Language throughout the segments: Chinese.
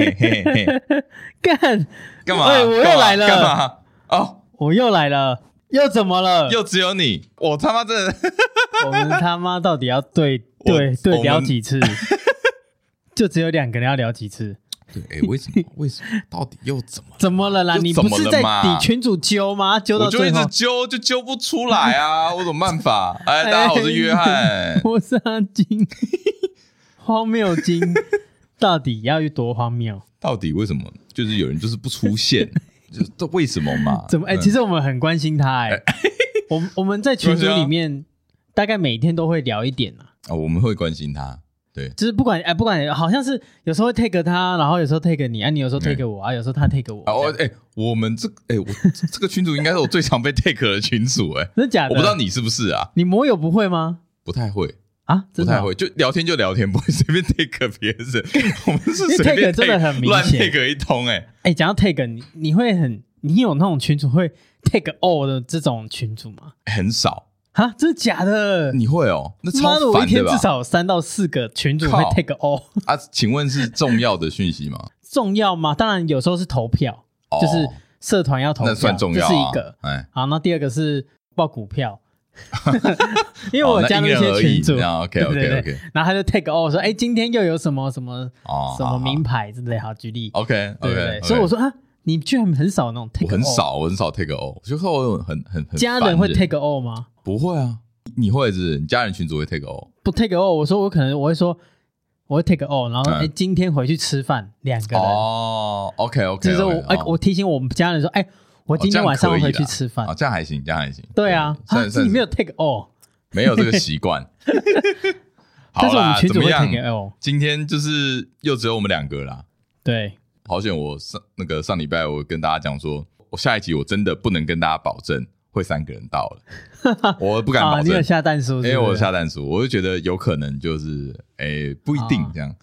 干干嘛？我又来了，干嘛？哦，我又来了，又怎么了？又只有你，我他妈真的，我们他妈到底要对对 对聊几次？就只有两个人要聊几次？对，哎，为什么？为什么？到底又怎么怎么了啦？你不是在底群主揪吗？揪到最后我就一直揪，就揪不出来啊！我有什么办法？哎，大家好，我是约翰，我是阿金。荒谬金到底要有多荒谬？到底为什么？就是有人就是不出现，就这为什么嘛？怎么？哎，其实我们很关心他哎。我我们在群组里面大概每天都会聊一点啊。啊，我们会关心他。对，就是不管哎，不管好像是有时候会 take 他，然后有时候 take 你啊，你有时候 take 我啊，有时候他 take 我。哦，哎，我们这哎，我这个群组应该是我最常被 take 的群组哎，真的假的？我不知道你是不是啊？你摩友不会吗？不太会。啊，不太会，就聊天就聊天，不会随便 take 别人。我们是随便 take 真的很明显，乱 take 一通哎。哎，讲到 take，你你会很，你有那种群主会 take all 的这种群主吗？很少啊，真的假的？你会哦？那超烦的吧？我一天至少有三到四个群主会 take all 啊？请问是重要的讯息吗？重要吗？当然有时候是投票，就是社团要投票，那算重要，这是一个。哎，好，那第二个是报股票。因为我加入一些群组，OK OK OK，然后他就 take all，说哎，今天又有什么什么什么名牌之类，好举例，OK OK，所以我说啊，你居然很少那种 take，all 很少，我很少 take 哦，就说我很很很家人会 take all 吗？不会啊，你会是？你家人群组会 take all，？不 take all，，我说我可能我会说我会 take all，，然后哎，今天回去吃饭两个人。哦，OK OK，就是我哎，我提醒我们家人说哎。我今天晚上回去吃饭，哦，这样还行，这样还行。对啊，啊，你没有 take all，没有这个习惯。但是我们群主会 take all。今天就是又只有我们两个啦。对，好险！我上那个上礼拜我跟大家讲说，我下一集我真的不能跟大家保证会三个人到了，我不敢保证。你有下蛋叔？因为我下蛋叔，我就觉得有可能就是诶不一定这样。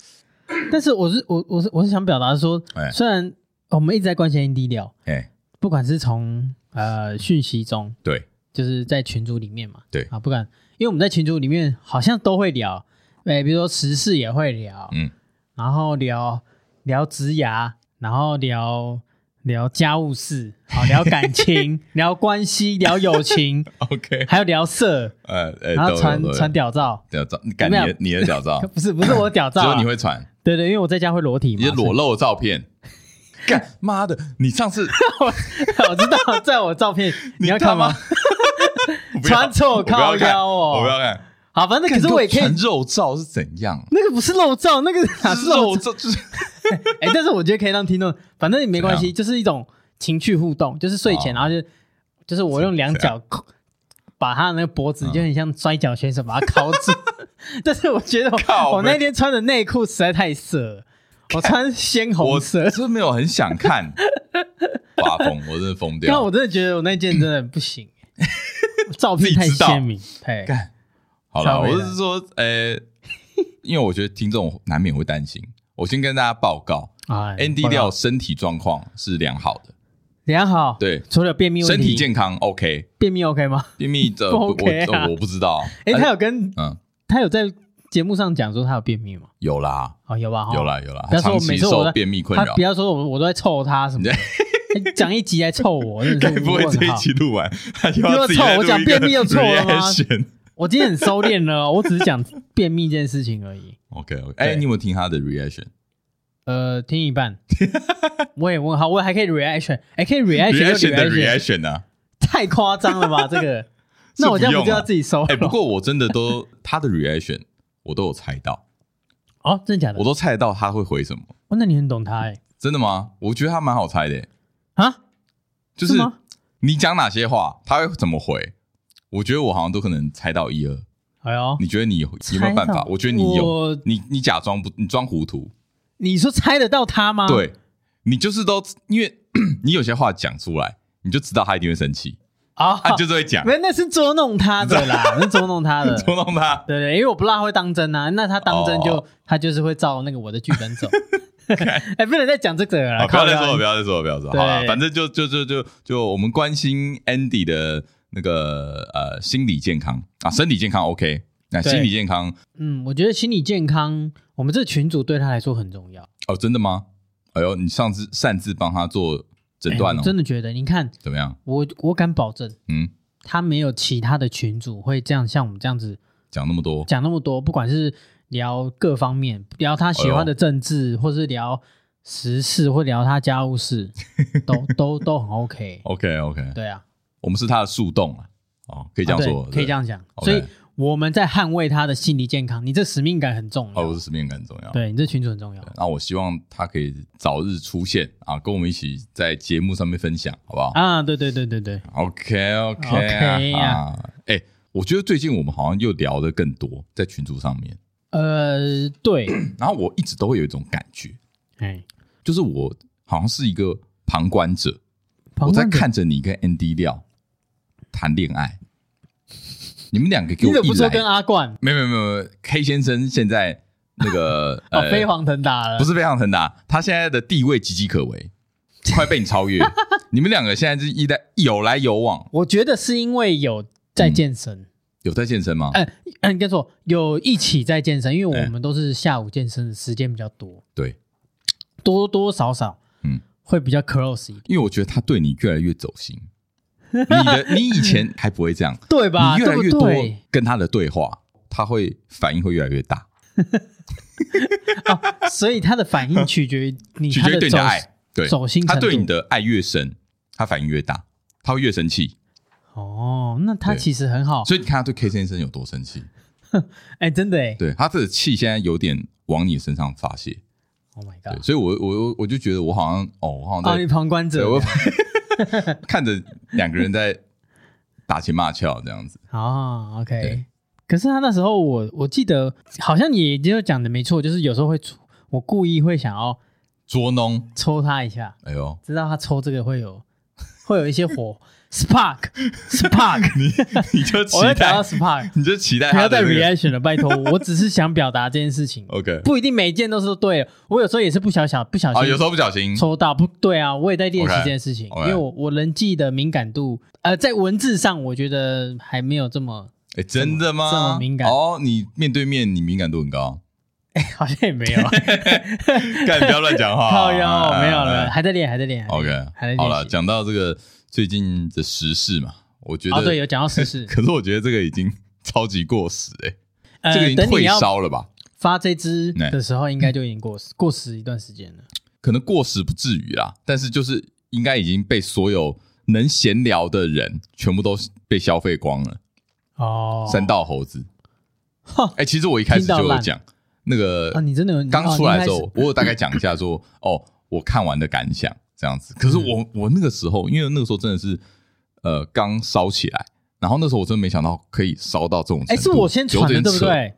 但是我是我我是我是想表达说，虽然我们一直在关心 ND 聊，哎。不管是从呃讯息中，对，就是在群组里面嘛，对。啊，不管，因为我们在群组里面好像都会聊，哎，比如说时事也会聊，嗯，然后聊聊职涯，然后聊聊家务事，好，聊感情，聊关系，聊友情，OK，还有聊色，呃，然后传传屌照，屌照，你敢你你的屌照？不是不是我屌照，只有你会传，对对，因为我在家会裸体嘛，你裸露照片。干妈的！你上次 我知道，在我照片 你要看吗？传 错靠腰哦！我不要看。好，反正可是我也可以传肉照是怎样？那个不是肉照，那个哪是肉照？就是哎，但是我觉得可以让听众，反正也没关系，就是一种情趣互动，就是睡前然后就就是我用两脚把他的那个脖子，就很像摔跤选手把他铐住。但是我觉得我那天穿的内裤实在太色了。我穿鲜红色，我真的没有很想看，发疯，我真的疯掉。但我真的觉得我那件真的不行，照片太鲜明，太干。好了，我是说，呃，因为我觉得听众难免会担心，我先跟大家报告啊，ND 廖身体状况是良好的，良好，对，除了便秘问题，身体健康 OK，便秘 OK 吗？便秘的 我我不知道，哎，他有跟嗯，他有在。节目上讲说他有便秘吗？有啦，哦有吧，有啦有啦。不要说我每次我便秘困扰，不要说我我都在臭他什么的，讲一集来臭我，该不会这一集录完又臭？我讲便秘又臭了吗？我今天很收敛了，我只是讲便秘这件事情而已。OK OK，哎，你有没有听他的 reaction？呃，听一半。我也问好，我还可以 reaction，哎，可以 reaction 的 reaction 啊？太夸张了吧？这个，那我这样不就要自己收？哎，不过我真的都他的 reaction。我都有猜到，哦，真的假的？我都猜得到他会回什么。哦，那你很懂他哎，真的吗？我觉得他蛮好猜的，啊，就是你讲哪些话，他会怎么回？我觉得我好像都可能猜到一二。哎呦，你觉得你有有没有办法？我觉得你有，你你假装不，你装糊涂。你说猜得到他吗？对，你就是都因为 你有些话讲出来，你就知道他一定会生气。啊，他就是会讲，没，那是捉弄他的啦，是捉弄他的，捉弄他。对对，因为我不让他会当真啊，那他当真就他就是会照那个我的剧本走。哎，不能再讲这个了，不要再说了，不要再说了，不要说。好了，反正就就就就就我们关心 Andy 的那个呃心理健康。啊，身体健康 OK，那心理健康，嗯，我觉得心理健康，我们这群组对他来说很重要。哦，真的吗？哎呦，你上次擅自帮他做诊断哦，真的觉得，你看怎么样？我我敢保证，嗯，他没有其他的群主会这样像我们这样子讲那么多，讲那么多，不管是聊各方面，聊他喜欢的政治，或是聊时事，或聊他家务事，都 都都很 OK。OK OK，对啊，我们是他的树洞啊，哦，可以这样说，可以这样讲，所以。我们在捍卫他的心理健康，你这使命感很重要。哦，我是使命感很重要。对，你这群主很重要。那我希望他可以早日出现啊，跟我们一起在节目上面分享，好不好？啊，对对对对对。OK OK OK 啊，哎，我觉得最近我们好像又聊的更多在群组上面。呃，对。然后我一直都会有一种感觉，哎，就是我好像是一个旁观者，我在看着你跟 Andy 廖谈恋爱。你们两个给我一来，你怎么不说跟阿冠？没有没有没有，K 先生现在那个 哦，飞黄腾达了，不是飞黄腾达，他现在的地位岌岌可危，快被你超越。你们两个现在是一代有来有往，我觉得是因为有在健身，有在健身吗？嗯嗯，应该说有一起在健身，因为我们都是下午健身的时间比较多，对，多多少少嗯。会比较 close 一点，因为我觉得他对你越来越走心。你的你以前还不会这样，对吧？你越来越多跟他的对话，他会反应会越来越大。哦，所以他的反应取决于你，取决于对你的爱，对走心。他对你的爱越深，他反应越大，他会越生气。哦，那他其实很好。所以你看他对 K 先生有多生气？哎，真的哎，对他这个气现在有点往你身上发泄。Oh my god！所以我我我就觉得我好像哦，我好像在旁观者。看着两个人在打情骂俏这样子 哦，OK。可是他那时候我我记得好像也就讲的没错，就是有时候会我故意会想要捉弄抽他一下，哎呦，知道他抽这个会有会有一些火。Spark，Spark，你你就期待 Spark，你就期待不要再 reaction 了，拜托，我只是想表达这件事情。OK，不一定每一件都是对的，我有时候也是不小小不小心，有时候不小心。抽到不对啊，我也在练习这件事情，因为我我人际的敏感度，呃，在文字上我觉得还没有这么，哎，真的吗？这么敏感。哦，你面对面你敏感度很高，哎，好像也没有，干，不要乱讲话，靠腰，没有了，还在练，还在练，OK，还在练，好了，讲到这个。最近的时事嘛，我觉得哦，对，有讲到时事，可是我觉得这个已经超级过时哎、欸，这个已经退烧了吧？发这支的时候应该就已经过时，过时一段时间了。可能过时不至于啦，但是就是应该已经被所有能闲聊的人全部都被消费光了。哦，三道猴子，哎，其实我一开始就有讲那个啊，你真的刚出来的时候，我有大概讲一下说，哦，我看完的感想。这样子，可是我我那个时候，因为那个时候真的是呃刚烧起来，然后那时候我真的没想到可以烧到这种程度。哎，是我先传的对不对？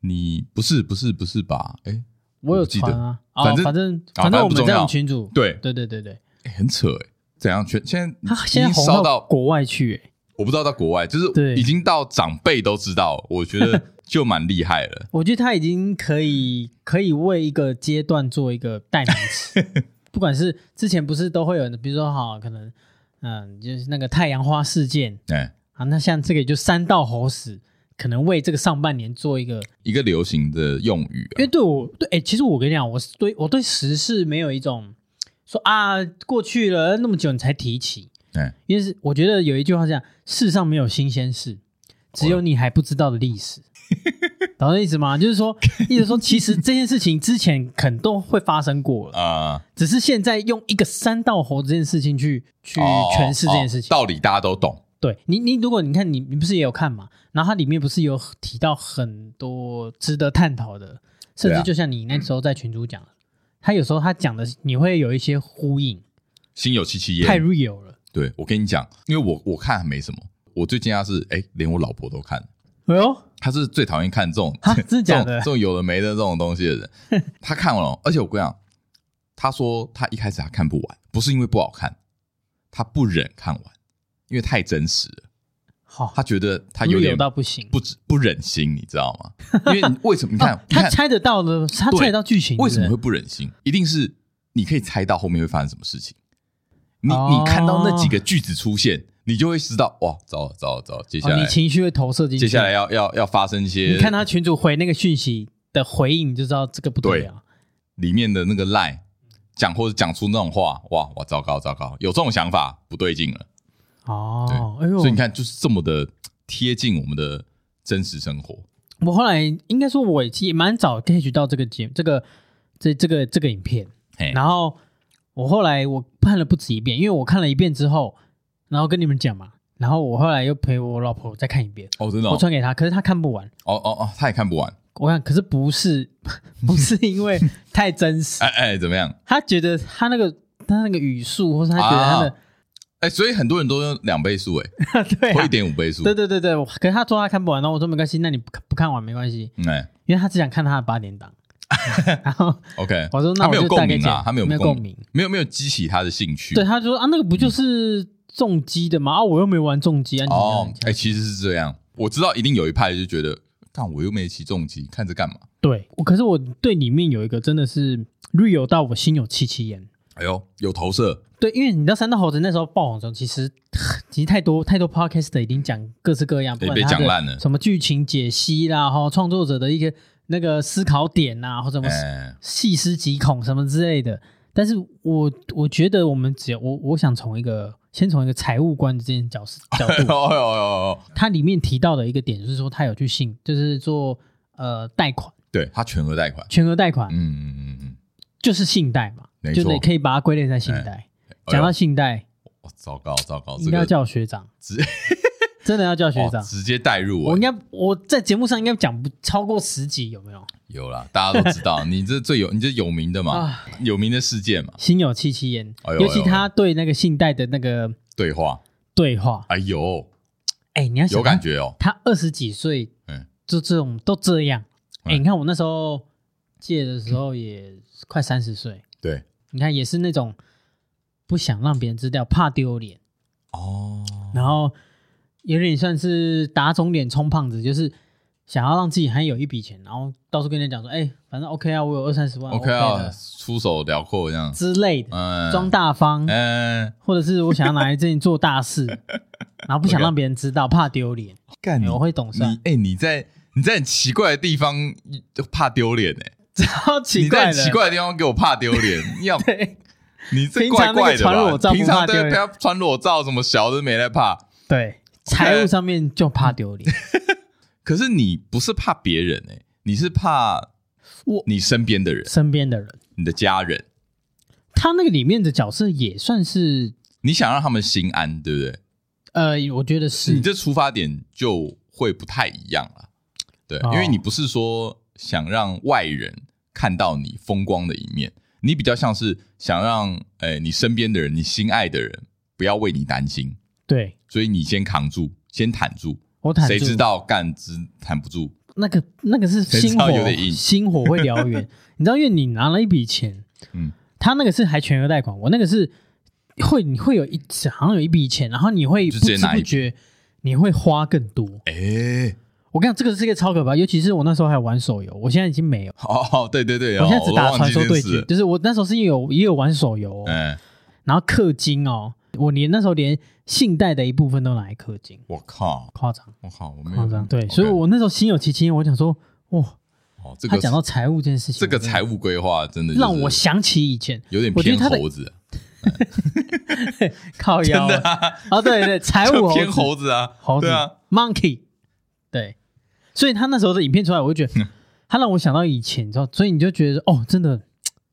你不是不是不是吧？哎，我有传啊，反正反正反正我们这种群主，对对对对对，哎，很扯哎，怎样？全现在他现在烧到国外去，哎，我不知道到国外，就是已经到长辈都知道，我觉得 就蛮厉害了。我觉得他已经可以可以为一个阶段做一个代名词。不管是之前不是都会有，比如说哈，可能嗯，就是那个太阳花事件，对，啊，那像这个就三道猴死，可能为这个上半年做一个一个流行的用语。因为对我对，哎，其实我跟你讲，我对我对时事没有一种说啊，过去了那么久你才提起，对，因为是我觉得有一句话是这样，世上没有新鲜事，只有你还不知道的历史。懂这意思吗？就是说，意思说，其实这件事情之前可能都会发生过了啊，只是现在用一个三道猴这件事情去去诠释这件事情，道理大家都懂。对你，你如果你看你你不是也有看嘛？然后它里面不是有提到很多值得探讨的，甚至就像你那时候在群主讲的，他有时候他讲的你会有一些呼应，心有戚戚焉，太 real 了。对，我跟你讲，因为我我看还没什么，我最惊讶是哎，连我老婆都看。哎呦，他是最讨厌看这种真的假的？这种有的没的这种东西的人，他看完了，而且我跟你讲，他说他一开始他看不完，不是因为不好看，他不忍看完，因为太真实了。好，他觉得他有点到不行，不不忍心，你知道吗？因为你为什么？你看，他猜得到的，他猜得到剧情，为什么会不忍心？一定是你可以猜到后面会发生什么事情。你你看到那几个句子出现，你就会知道哇，糟了糟了糟了，接下来、哦、你情绪会投射进去，接下来要要要发生一些，你看他群主回那个讯息的回应，你就知道这个不对啊。里面的那个赖讲或者讲出那种话，哇哇，糟糕糟糕，有这种想法不对劲了。哦，哎呦，所以你看，就是这么的贴近我们的真实生活。我后来应该说，我也蛮早 catch 到这个节这个这这个这个影片，然后我后来我看了不止一遍，因为我看了一遍之后，然后跟你们讲嘛，然后我后来又陪我老婆再看一遍。哦，真的，我传给她，可是她看不完。哦哦哦，她也看不完。我看，可是不是 不是因为太真实。哎哎，怎么样？她觉得她那个她那个语速，或是她觉得她的。哎，所以很多人都用两倍速，哎，对，或一点五倍速，对对对对。可是他说他看不完，然后我说没关系，那你不不看完没关系，哎，因为他只想看他的八点档。然后，OK，我说那我就带给他，他没有共鸣，没有没有激起他的兴趣。对，他说啊，那个不就是重击的吗？啊，我又没玩重击啊。哦，哎，其实是这样，我知道一定有一派就觉得，但我又没骑重机，看着干嘛？对，我可是我对里面有一个真的是 real 到我心有戚戚焉。哎呦，有投射。对，因为你知道三道猴子那时候爆红的时候，其实 其实太多太多 podcast 已经讲各式各样，不管他的什么剧情解析啦，哈，创作者的一个那个思考点呐，或者什么细思极恐什么之类的。但是我我觉得我们只要我我想从一个先从一个财务官的这件角 角度，他里面提到的一个点就是说，他有去信，就是做呃贷款，对他全额贷款，全额贷款，嗯嗯嗯嗯，就是信贷嘛。就你可以把它归类在信贷。讲到信贷，糟糕糟糕，应该要叫我学长，真的要叫学长，直接带入。我应该我在节目上应该讲不超过十集，有没有？有啦，大家都知道，你这最有你这有名的嘛，有名的事件嘛，心有戚戚焉。尤其他对那个信贷的那个对话对话，哎呦，哎，你要有感觉哦。他二十几岁，嗯，就这种都这样。哎，你看我那时候借的时候也快三十岁，对。你看，也是那种不想让别人知道，怕丢脸哦。然后有点算是打肿脸充胖子，就是想要让自己还有一笔钱，然后到处跟人家讲说：“哎，反正 OK 啊，我有二三十万，OK 啊，出手辽阔这样之类的，嗯，装大方，嗯，或者是我想要拿来这里做大事，然后不想让别人知道，怕丢脸。干你，我会懂事。哎，你在你在很奇怪的地方就怕丢脸哎。”超奇怪的，你在奇怪的地方给我怕丢脸，你要你这怪怪的吧？平常对他穿裸照什么小的没在怕，对财务上面就怕丢脸。可是你不是怕别人诶，你是怕我你身边的人，身边的人，你的家人。他那个里面的角色也算是你想让他们心安，对不对？呃，我觉得是。你这出发点就会不太一样了，对，因为你不是说。想让外人看到你风光的一面，你比较像是想让诶你身边的人，你心爱的人不要为你担心。对，所以你先扛住，先坦住。我坦住，谁知道干之坦不住？那个那个是心火，有点硬，心火会燎原。你知道，因为你拿了一笔钱，嗯，他那个是还全额贷款，我那个是会你会有一好像有一笔钱，然后你会不知不觉你会花更多。诶我跟你讲，这个是一个超可怕，尤其是我那时候还有玩手游，我现在已经没有。哦，对对对，我现在只打传说对决，就是我那时候是有也有玩手游，嗯，然后氪金哦，我连那时候连信贷的一部分都拿来氪金。我靠，夸张！我靠，我没有夸张。对，所以我那时候心有戚戚，我想说，哇，哦，这个他讲到财务这件事情，这个财务规划真的让我想起以前。有点偏猴子，靠腰。的啊，对对，财务偏猴子啊，猴子。啊，monkey，对。所以他那时候的影片出来，我就觉得 他让我想到以前，你知道，所以你就觉得哦，真的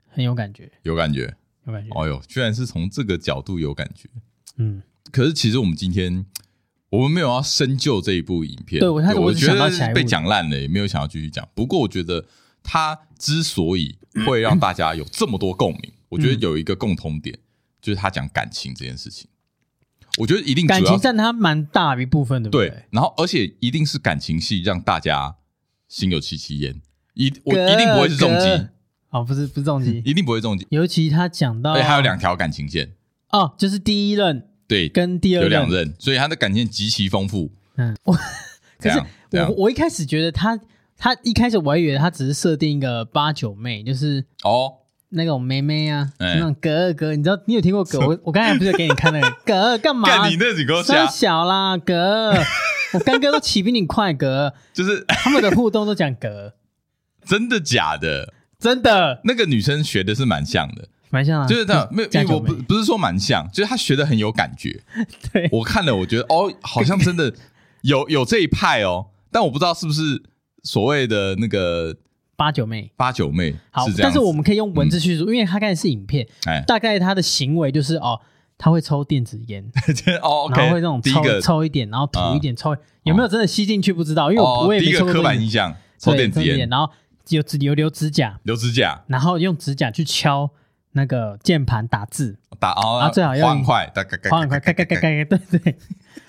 很有感觉，有感觉，有感觉。哦呦，居然是从这个角度有感觉，嗯。可是其实我们今天我们没有要深究这一部影片，对我，我觉得被讲烂了，也没有想要继续讲。不过我觉得他之所以会让大家有这么多共鸣，我觉得有一个共同点，就是他讲感情这件事情。我觉得一定感情占他蛮大一部分的，对，对。然后，而且一定是感情戏，让大家心有戚戚焉。一我一定不会是重击，哦，不是不是重击，一定不会重击。尤其他讲到，对，他有两条感情线。哦，就是第一任对，跟第二任。有两任，所以他的感情线极其丰富。嗯，我 可是我我一开始觉得他他一开始我还以为他只是设定一个八九妹，就是哦，那种妹妹啊，那种哥哥，你知道你有听过哥？我我刚才不是给你看那个 哥干嘛？干你那几个小。小啦哥，我刚哥都起比你快哥，就是。他们的互动都讲哥，真的假的？真的，那个女生学的是蛮像的，蛮像啊，就是这样，没有，我不不是说蛮像，就是她学的很有感觉。对，我看了，我觉得哦，好像真的 有有这一派哦，但我不知道是不是所谓的那个。八九妹，八九妹，好，但是我们可以用文字叙述，因为她刚才是影片，大概她的行为就是哦，她会抽电子烟，哦，然后会这种抽抽一点，然后吐一点，抽有没有真的吸进去不知道，因为我不会没抽过。刻板印象，抽电子烟，然后有有留指甲，留指甲，然后用指甲去敲那个键盘打字，打哦，然后最好要很快，很快，咔咔咔咔，对对。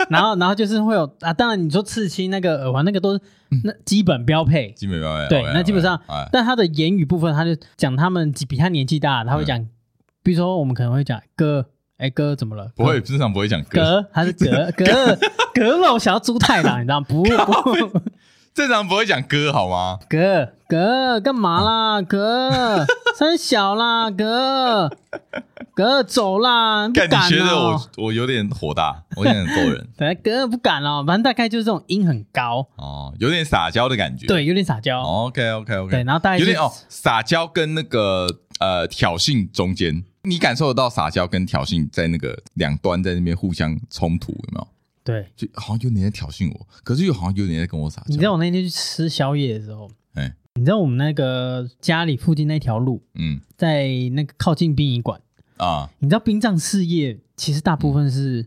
然后，然后就是会有啊，当然你说刺青那个耳环那个都是那基本标配，基本标配。对，那基本上，但他的言语部分，他就讲他们比他年纪大，他会讲，比如说我们可能会讲哥，哎哥怎么了？不会，正常不会讲哥，他是哥 哥哥了，我想要猪太郎，你知道不？不，正常不会讲哥好吗？哥哥干嘛啦？哥 三小啦？哥。哥走啦！不敢哦。你觉得我我有点火大，我有点揍人。对，哥不敢哦，反正大概就是这种音很高哦，有点撒娇的感觉。对，有点撒娇。OK OK OK。对，然后大概有点哦，撒娇跟那个呃挑衅中间，你感受得到撒娇跟挑衅在那个两端在那边互相冲突，有没有？对，就好像有点在挑衅我，可是又好像有点在跟我撒娇。你知道我那天去吃宵夜的时候，哎，你知道我们那个家里附近那条路，嗯，在那个靠近殡仪馆。啊，你知道殡葬事业其实大部分是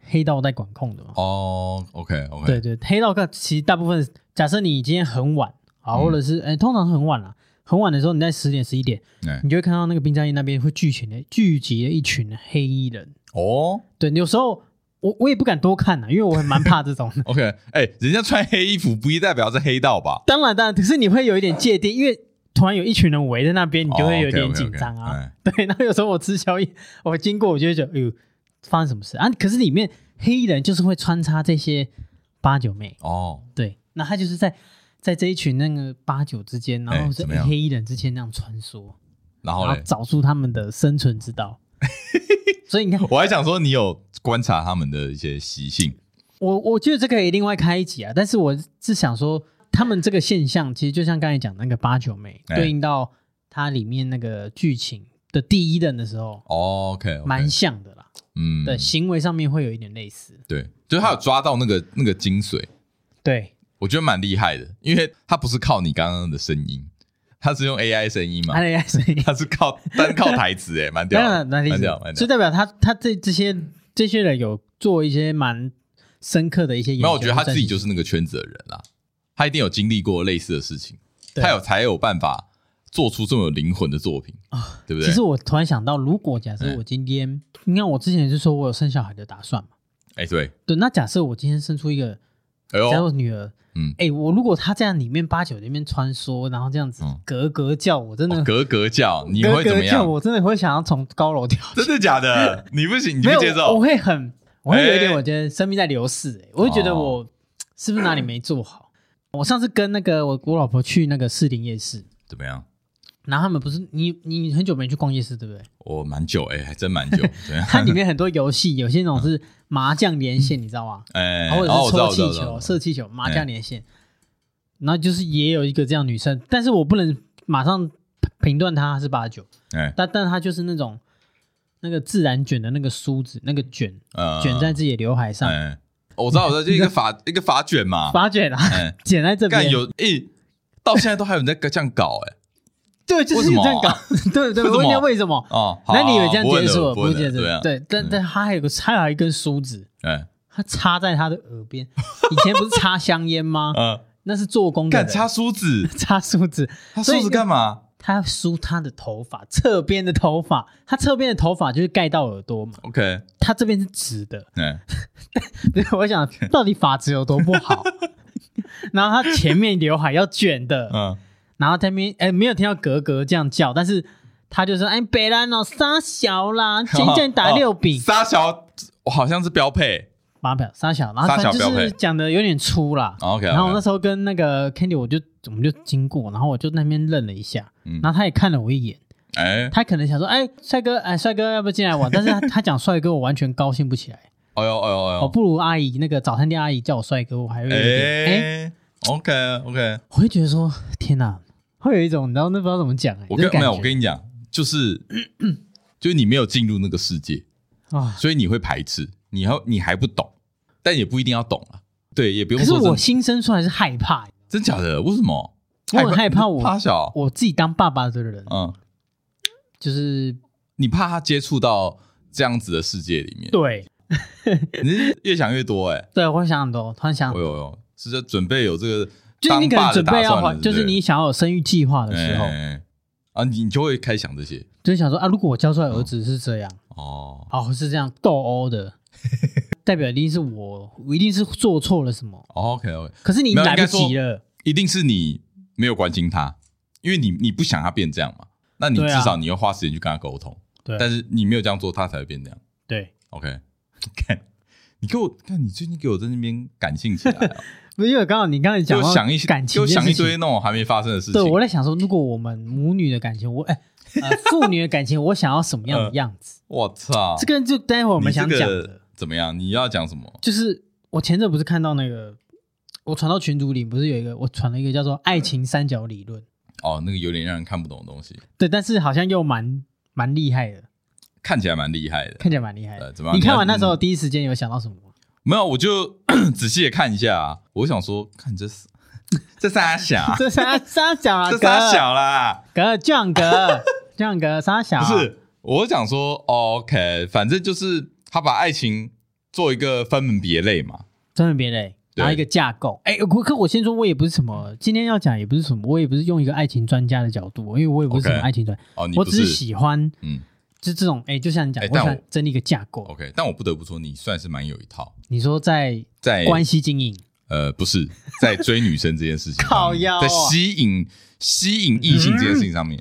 黑道在管控的吗？哦，OK OK，对对，黑道其实大部分，假设你今天很晚啊，或者是哎，通常很晚了，很晚的时候，你在十点十一点，你就会看到那个殡葬业那边会聚群的聚集了一群黑衣人。哦，对，有时候我我也不敢多看呐，因为我很蛮怕这种。OK，哎，人家穿黑衣服不一代表是黑道吧？当然当然，可是你会有一点芥蒂，因为。突然有一群人围在那边，你就会有点紧张啊。Oh, okay, okay, okay. 对，然后有时候我吃宵夜，我经过，我就会觉得，哎呦，发生什么事啊？可是里面黑衣人就是会穿插这些八九妹哦。Oh. 对，那他就是在在这一群那个八九之间，然后是黑衣人之间那样穿梭，然后找出他们的生存之道。所以你看，我还想说，你有观察他们的一些习性。我我觉得这可以另外开一集啊，但是我是想说。他们这个现象，其实就像刚才讲的那个八九妹，对应到它里面那个剧情的第一任的时候，OK，蛮像的啦。嗯，的，行为上面会有一点类似。对，就是他有抓到那个那个精髓。对，我觉得蛮厉害的，因为他不是靠你刚刚的声音，他是用 AI 声音嘛，AI 声音，他是靠单靠台词，哎，蛮屌，蛮屌，所以代表他他这这些这些人有做一些蛮深刻的一些研究。没有，我觉得他自己就是那个圈子的人啦。他一定有经历过类似的事情，他有才有办法做出这么有灵魂的作品啊，对不对？其实我突然想到，如果假设我今天，你看我之前就说我有生小孩的打算嘛，哎，对对，那假设我今天生出一个，哎呦，我女儿，嗯，哎，我如果他这样里面八九里面穿梭，然后这样子格格叫，我真的格格叫，你会怎么样？我真的会想要从高楼跳，真的假的？你不行，你不接受？我会很，我会有一点，我觉得生命在流逝，哎，我会觉得我是不是哪里没做好？我上次跟那个我我老婆去那个士林夜市，怎么样？然后他们不是你你很久没去逛夜市对不对？我蛮久哎，还真蛮久。它里面很多游戏，有些那种是麻将连线，你知道吗？哎，或者是抽气球、射气球、麻将连线。然后就是也有一个这样女生，但是我不能马上评断她是八九。哎，但但她就是那种那个自然卷的那个梳子，那个卷卷在自己的刘海上。我知道，我知道，就一个发一个发卷嘛，发卷啊，剪在这边。有诶，到现在都还有人在这样搞诶。对，就是这样搞。对 对，我问你为什么？哦，那你以为这样结束？不结束。对，但但他还有个，还有一根梳子，哎，他插在他的耳边。以前不是插香烟吗？嗯，那是做工的。干插梳子，插梳子，他梳子干嘛？他要梳他的头发，侧边的头发，他侧边的头发就是盖到耳朵嘛。OK，他这边是直的。嗯，我想到底发质有多不好？然后他前面刘海要卷的，嗯，然后他面哎没有听到格格这样叫，但是他就说哎别人哦杀小啦，今天打六饼，杀小我好像是标配。八票三小，然后他就是讲的有点粗啦。OK，然后我那时候跟那个 Candy，我就我们就经过，然后我就那边愣了一下，然后他也看了我一眼，哎，他可能想说，哎，帅哥，哎，帅哥，要不要进来玩？但是他他讲帅哥，我完全高兴不起来。哎呦哎呦哎呦！我不如阿姨那个早餐店阿姨叫我帅哥，我还会有点哎。OK OK，我会觉得说，天哪，会有一种你知道那不知道怎么讲哎。我跟没有，我跟你讲，就是 就是你没有进入那个世界啊，所以你会排斥，你还你还不懂，但也不一定要懂啊。对，也不用说。可是我心生出来是害怕，真假的？为什么？我很害怕，我怕小，我自己当爸爸的人，嗯，就是你怕他接触到这样子的世界里面。对，你是越想越多哎。对，我会想很多，突然想，有有，是在准备有这个，就是你可能准备要，就是你想要有生育计划的时候啊，你你就会开始想这些，就是想说啊，如果我教出来儿子是这样，哦，哦，是这样斗殴的。代表一定是我，我一定是做错了什么。OK OK，可是你来不及了，一定是你没有关心他，因为你你不想他变这样嘛。那你至少你要花时间去跟他沟通。对，但是你没有这样做，他才会变这样。对，OK，看，你给我看，你最近给我在那边感性起来。不是因为刚好你刚才讲，就想一些感情，就想一堆那种还没发生的事情。对，我在想说，如果我们母女的感情，我哎，呃，父女的感情，我想要什么样的样子？我操，这个就待会我们想讲的。怎么样？你要讲什么？就是我前阵不是看到那个，我传到群组里，不是有一个我传了一个叫做“爱情三角理论”。哦，那个有点让人看不懂的东西。对，但是好像又蛮蛮厉害的，看起来蛮厉害的，看起来蛮厉害的。怎么样？你看完那时候第一时间有想到什么吗？没有，我就 仔细的看一下啊。我想说，看这是 这三小，这三三小啊，这三小啦，哥酱哥酱哥三小。不是，我想说，OK，反正就是。他把爱情做一个分门别类嘛，分门别类，然后一个架构。哎，可可我先说，我也不是什么，今天要讲也不是什么，我也不是用一个爱情专家的角度，因为我也不是什么爱情专我只是喜欢，嗯，就这种，哎，就像你讲，我想整理一个架构。OK，但我不得不说，你算是蛮有一套。你说在在关系经营，呃，不是在追女生这件事情，靠腰，在吸引吸引异性这件事情上面，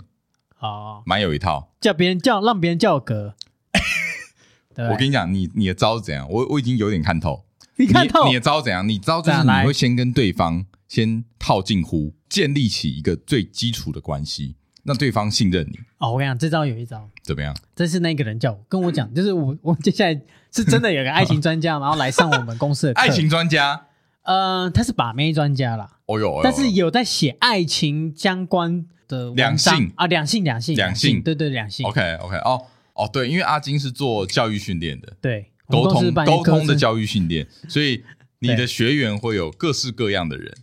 哦，蛮有一套。叫别人叫，让别人叫我哥。我跟你讲，你你的招是怎样？我我已经有点看透。你看透你的招怎样？你招就是你会先跟对方先套近乎，建立起一个最基础的关系，让对方信任你。哦，我跟你讲，这招有一招怎么样？这是那个人叫我跟我讲，就是我我接下来是真的有个爱情专家，然后来上我们公司的课。爱情专家？呃，他是把妹专家啦。哦哟，但是有在写爱情相关的两性啊，两性两性两性，对对两性。OK OK 哦。哦，对，因为阿金是做教育训练的，对，沟通沟通的教育训练，所以你的学员会有各式各样的人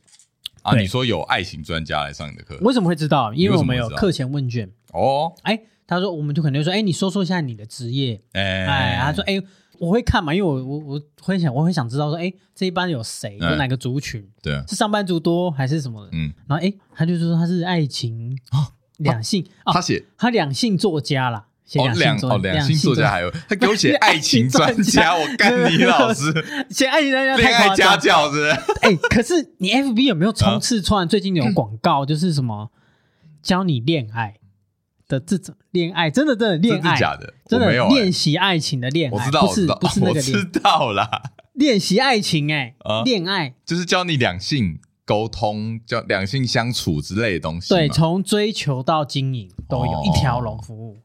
啊。你说有爱情专家来上你的课，为什么会知道？因为我们有课前问卷哦。哎，他说，我们就可能说，哎，你说说一下你的职业。哎，他说，哎，我会看嘛，因为我我我会想，我会想知道说，哎，这一班有谁，有哪个族群？对，是上班族多还是什么的？嗯，然后哎，他就说他是爱情两性，他写他两性作家啦。哦，两哦，两性作家还有他给我写 爱情专家，我干你老师。写爱情专家，恋爱家教是？哎，可是你 FB 有没有冲刺出来？最近有广告，就是什么教你恋爱的这种恋爱，真的真的恋爱假的，真的练习爱情的恋爱，我知道，不是不是那个，我知道啦，练习爱情哎，恋爱。就是教你两性沟通，教两性相处之类的东西。对，从追求到经营都有一条龙服务。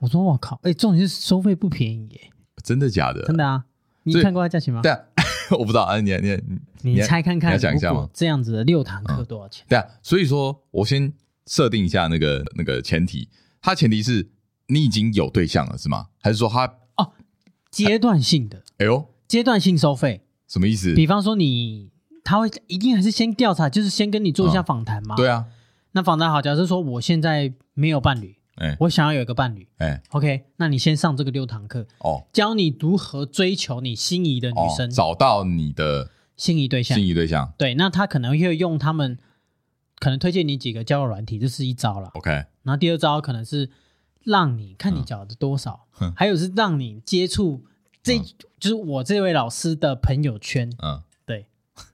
我说我靠，哎、欸，重点是收费不便宜耶！真的假的？真的啊！你看过它价钱吗？对啊，我不知道啊，你你你你猜看看，你讲一下吗？这样子的六堂课多少钱？嗯、对啊，所以说我先设定一下那个那个前提，它前提是你已经有对象了是吗？还是说他哦阶段性的？哎呦，阶段性收费什么意思？比方说你他会一定还是先调查，就是先跟你做一下访谈吗、嗯？对啊，那访谈好，假设说我现在没有伴侣。哎，我想要有一个伴侣。哎，OK，那你先上这个六堂课哦，教你如何追求你心仪的女生，找到你的心仪对象。心仪对象，对，那他可能会用他们可能推荐你几个交友软体，这是一招了。OK，然后第二招可能是让你看你缴的多少，还有是让你接触这就是我这位老师的朋友圈。嗯，对，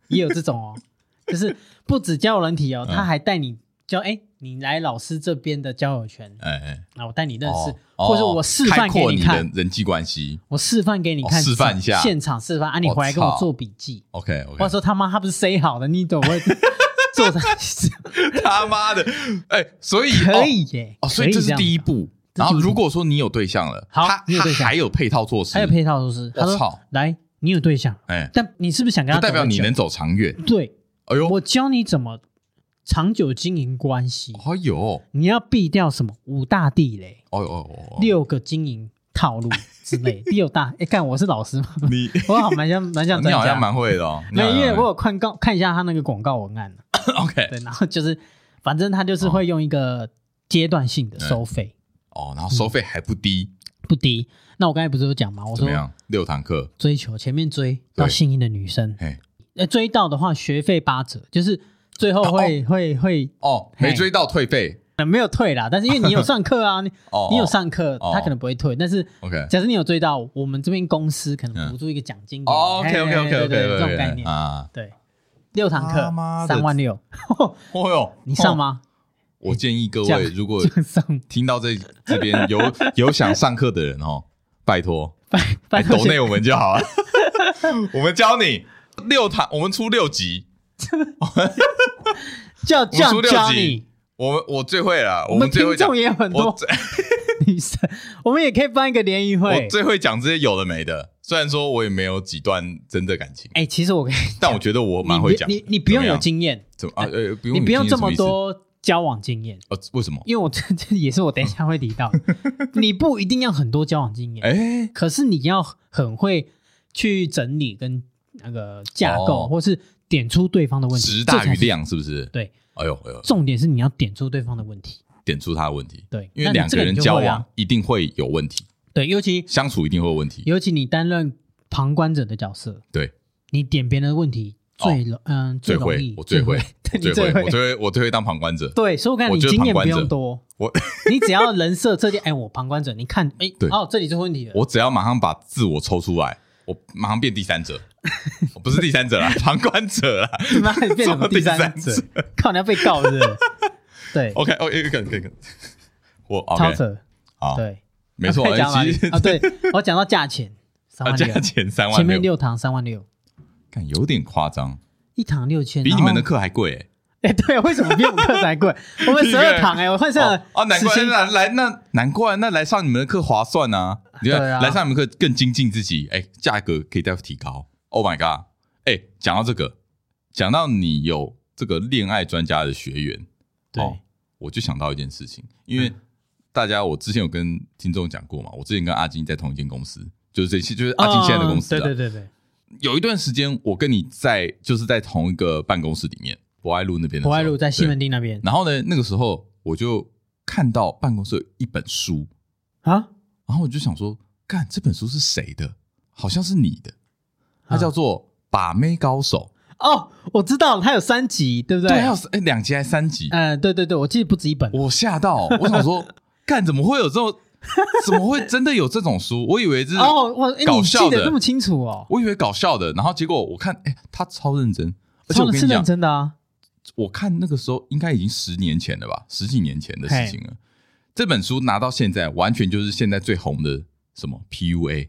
也有这种哦，就是不止交友软体哦，他还带你教哎。你来老师这边的交友圈，哎哎，那我带你认识，或者我示范给你看。人际关系，我示范给你看，示范一下，现场示范啊，你回来跟我做笔记，OK，或者说他妈他不是 say 好的，你怎么会做他 他妈的，哎，所以可以耶，哦，所以这是第一步。然后如果说你有对象了，好，他你有对象，还有配套措施，还有配套措施。我操，来，你有对象，哎，但你是不是想跟他代表你能走长远？对，哎呦，我教你怎么长久经营关系。哎呦，你要避掉什么五大地雷？哦哦哦，六个经营套路 之类。第六大，哎，看我是老师吗？你 我好蛮像蛮像，你好像蛮会的哦。没有，因为我有看告看一下他那个广告文案。OK，对，然后就是反正他就是会用一个阶段性的收费。哦，然后收费还不低，不低。那我刚才不是有讲吗？我说六堂课追求前面追到心仪的女生，哎，追到的话学费八折，就是最后会会会哦，没追到退费，没有退啦。但是因为你有上课啊，你你有上课，他可能不会退。但是 OK，假设你有追到，我们这边公司可能补助一个奖金。OK OK OK OK，这种概念啊，对，六堂课三万六，哦 �o，你上吗？我建议各位，如果听到这这边有有想上课的人哦，拜托拜拜抖内我们就好了。我们教你六堂，我们出六集，叫叫教你。我们我最会了，我们听众也有很多 女生，我们也可以办一个联谊会。我最会讲这些有的没的，虽然说我也没有几段真的感情。哎，其实我跟你，但我觉得我蛮会讲。你你不用有经验，怎么啊？呃，不用，你不用这么多。交往经验哦？为什么？因为我这这也是我等一下会提到，你不一定要很多交往经验，哎，可是你要很会去整理跟那个架构，或是点出对方的问题，值大于量，是不是？对，哎呦哎呦，重点是你要点出对方的问题，点出他的问题，对，因为两个人交往一定会有问题，对，尤其相处一定会有问题，尤其你担任旁观者的角色，对，你点别人的问题。最嗯最会，我 最会，最会，我最会，我最会当旁观者。对，所以我看你经验不用多，我 你只要人设设定，哎，我旁观者，你看，哎，哦，这里出问题了。我只要马上把自我抽出来，我马上变第三者，我不是第三者啦，旁观者啦，妈，你变什么第三者？靠，你要被告是不是？对，OK，OK，可以，可以，可以，我超扯，好，对，没错，其实啊，对我讲到价钱，三万六，价钱三万，前面六堂三万六。有点夸张，一堂六千，比你们的课还贵哎！哎，对，为什么比我们课还贵？我们 十二堂哎，我换算了哦，难怪来来那难怪那来上你们的课划算呢。你看来上你们课更精进自己，哎，价格可以再提高。Oh my god！哎，讲到这个，讲到你有这个恋爱专家的学员，对，我就想到一件事情，因为大家我之前有跟听众讲过嘛，我之前跟阿金在同一间公司，就是这些，就是阿金现在的公司，对对对对。有一段时间，我跟你在就是在同一个办公室里面，博爱路那边。博爱路在西门町那边。然后呢，那个时候我就看到办公室有一本书啊，然后我就想说，干这本书是谁的？好像是你的。它叫做《把妹高手》哦，我知道，它有三集，对不对？对，还有哎两集还是三集？嗯，对对对，我记得不止一本。我吓到，我想说，干怎么会有这种？怎么会真的有这种书？我以为是哦，我搞笑的，这么清楚哦。我以为搞笑的，然后结果我看，哎，他超认真，而且我跟你讲，真的啊。我看那个时候应该已经十年前了吧，十几年前的事情了。这本书拿到现在，完全就是现在最红的什么 PUA，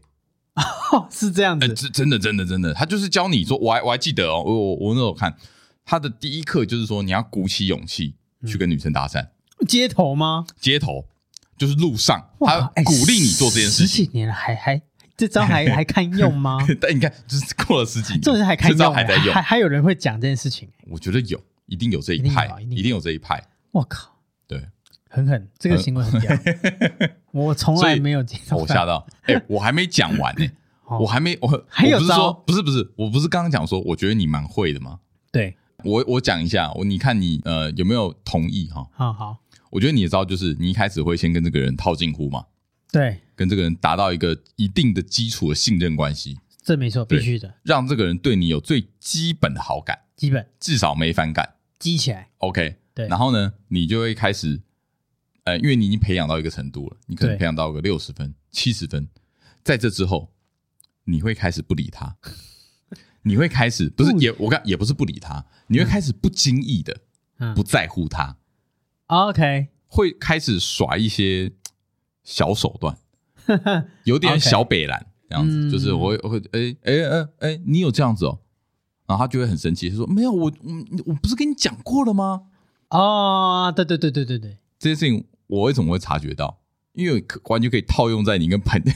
是这样子。真真的真的真的，他就是教你说，我还我还记得哦，我我那时候看他的第一课就是说，你要鼓起勇气去跟女生搭讪。街头吗？街头。就是路上，他鼓励你做这件事情。十几年了，还还这招还 还堪用吗？但你看，就是过了十几年，这还堪用，还在用，还还有人会讲这件事情。我觉得有，一定有这一派，一定有这一派。我靠，对，狠狠，这个行为很屌。我从来没有见到，我吓到。哎，我还没讲完呢，我还没，我还有招，不是不是，我不是刚刚讲说，我觉得你蛮会的吗？对，我我讲一下，我你看你呃有没有同意哈？好好。我觉得你的招就是，你一开始会先跟这个人套近乎嘛，对，跟这个人达到一个一定的基础的信任关系，这没错，必须的，让这个人对你有最基本的好感，基本。至少没反感，激起来，OK，对，然后呢，你就会开始，呃，因为你已经培养到一个程度了，你可能培养到个六十分、七十分，在这之后，你会开始不理他，你会开始不是也我看也不是不理他，你会开始不经意的不在乎他。OK，会开始耍一些小手段，有点小北兰这样子，就是我会我会哎哎哎哎，你有这样子哦，然后他就会很生气，他说：“没有，我我我不是跟你讲过了吗？”哦，对对对对对对，这些事情我为什么会察觉到？因为完全可以套用在你跟朋友、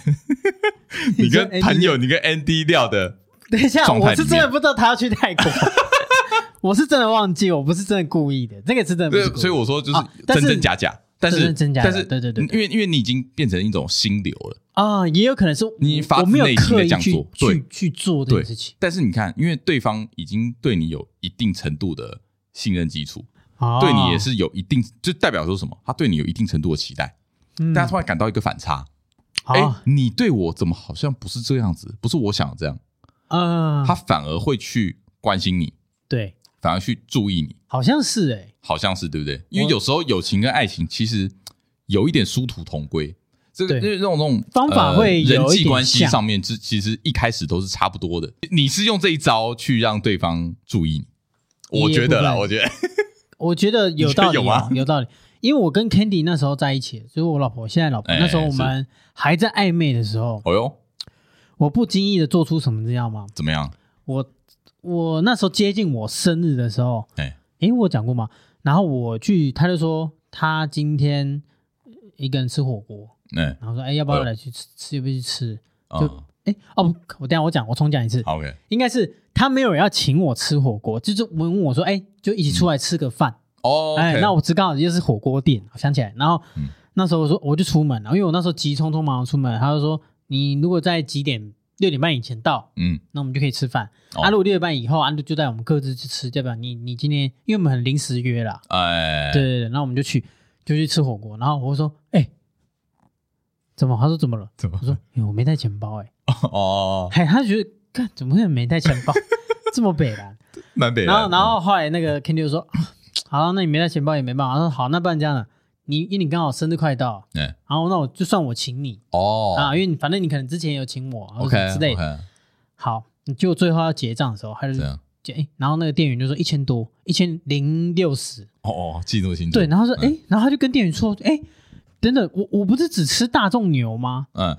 你跟朋友、你跟 Andy 聊的。等一下，我是真的不知道他要去泰国，我是真的忘记，我不是真的故意的，这个是真的不是。所以我说就是真真假假，但是真假，但是对对对，因为因为你已经变成一种心流了啊，也有可能是你发自内心的这样做，对，去做这件事情。但是你看，因为对方已经对你有一定程度的信任基础，对你也是有一定，就代表说什么？他对你有一定程度的期待。大家突然感到一个反差，哎、你对我怎么好像不是这样子？不是我想的这样，嗯，他反而会去关心你，对，反而去注意你，好像是哎、欸，好像是对不对？因为有时候友情跟爱情其实有一点殊途同归，这个就是这种这种方法会有人际关系上面，其其实一开始都是差不多的。你是用这一招去让对方注意你，我觉得啦，我觉得，我觉得有道理，有吗？有道理。因为我跟 Candy 那时候在一起，就是我老婆现在老婆，那时候我们还在暧昧的时候，哦哟，我不经意的做出什么，你知道吗？怎么样？我我那时候接近我生日的时候，哎，诶，我讲过吗？然后我去，他就说他今天一个人吃火锅，然后说，哎，要不要来去吃？吃要不要去吃？就，哎，哦，我等下我讲，我重讲一次，OK，应该是他没有人要请我吃火锅，就是问我说，哎，就一起出来吃个饭。哦，哎，那我知刚好就是火锅店，我想起来，然后那时候我说我就出门了，因为我那时候急匆匆忙出门，他就说你如果在几点六点半以前到，嗯，那我们就可以吃饭。啊，如果六点半以后，啊，就带我们各自去吃，对吧？你你今天因为我们很临时约了，哎，对对对，那我们就去就去吃火锅，然后我说，哎，怎么？他说怎么了？怎么？我说，哎，我没带钱包，哎，哦，哎，他觉得，看怎么会没带钱包，这么北烂，蛮北烂。然后然后后来那个 Kenny 就说。好，那你没带钱包也没办法。他说好，那不然这样了，你因为你刚好生日快到，嗯，然后那我就算我请你哦啊，因为你反正你可能之前有请我，OK 之类的。好，你就最后要结账的时候，还是结，哎，然后那个店员就说一千多，一千零六十。哦哦，记住记住。对，然后说，哎，然后他就跟店员说，哎，等等，我我不是只吃大众牛吗？嗯。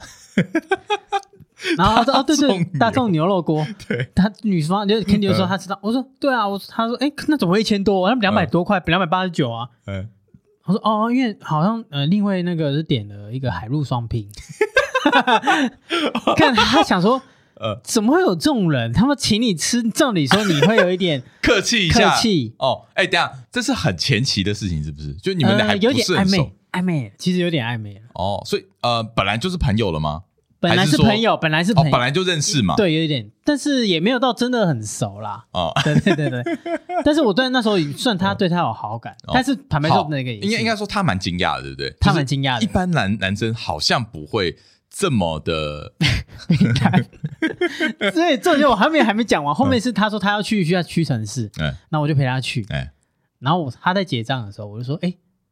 然后他说：“ 哦，对对，大众牛肉锅。”对，他女方就 Kenny 就说他知道。我说：“对啊，我他说，哎，那怎么会一千多？那两百多块，两百八十九啊。”嗯，我说：“哦，因为好像呃，另外那个是点了一个海陆双拼。” 看他想说，呃，怎么会有这种人？他们请你吃，照理说你会有一点客气一下。客气哦，哎，等下，这是很前期的事情，是不是？就你们俩还有点暧昧，暧昧，其实有点暧昧哦，所以呃，本来就是朋友了吗？本来是朋友，本来是朋友，本来就认识嘛。对，有一点，但是也没有到真的很熟啦。哦，对对对对。但是我对那时候算他对他有好感，但是坦白说那个应该应该说他蛮惊讶的，对不对？他蛮惊讶的。一般男男生好像不会这么的。所以这就我后面还没讲完，后面是他说他要去需要屈臣氏，嗯，那我就陪他去，哎，然后我他在结账的时候，我就说，哎。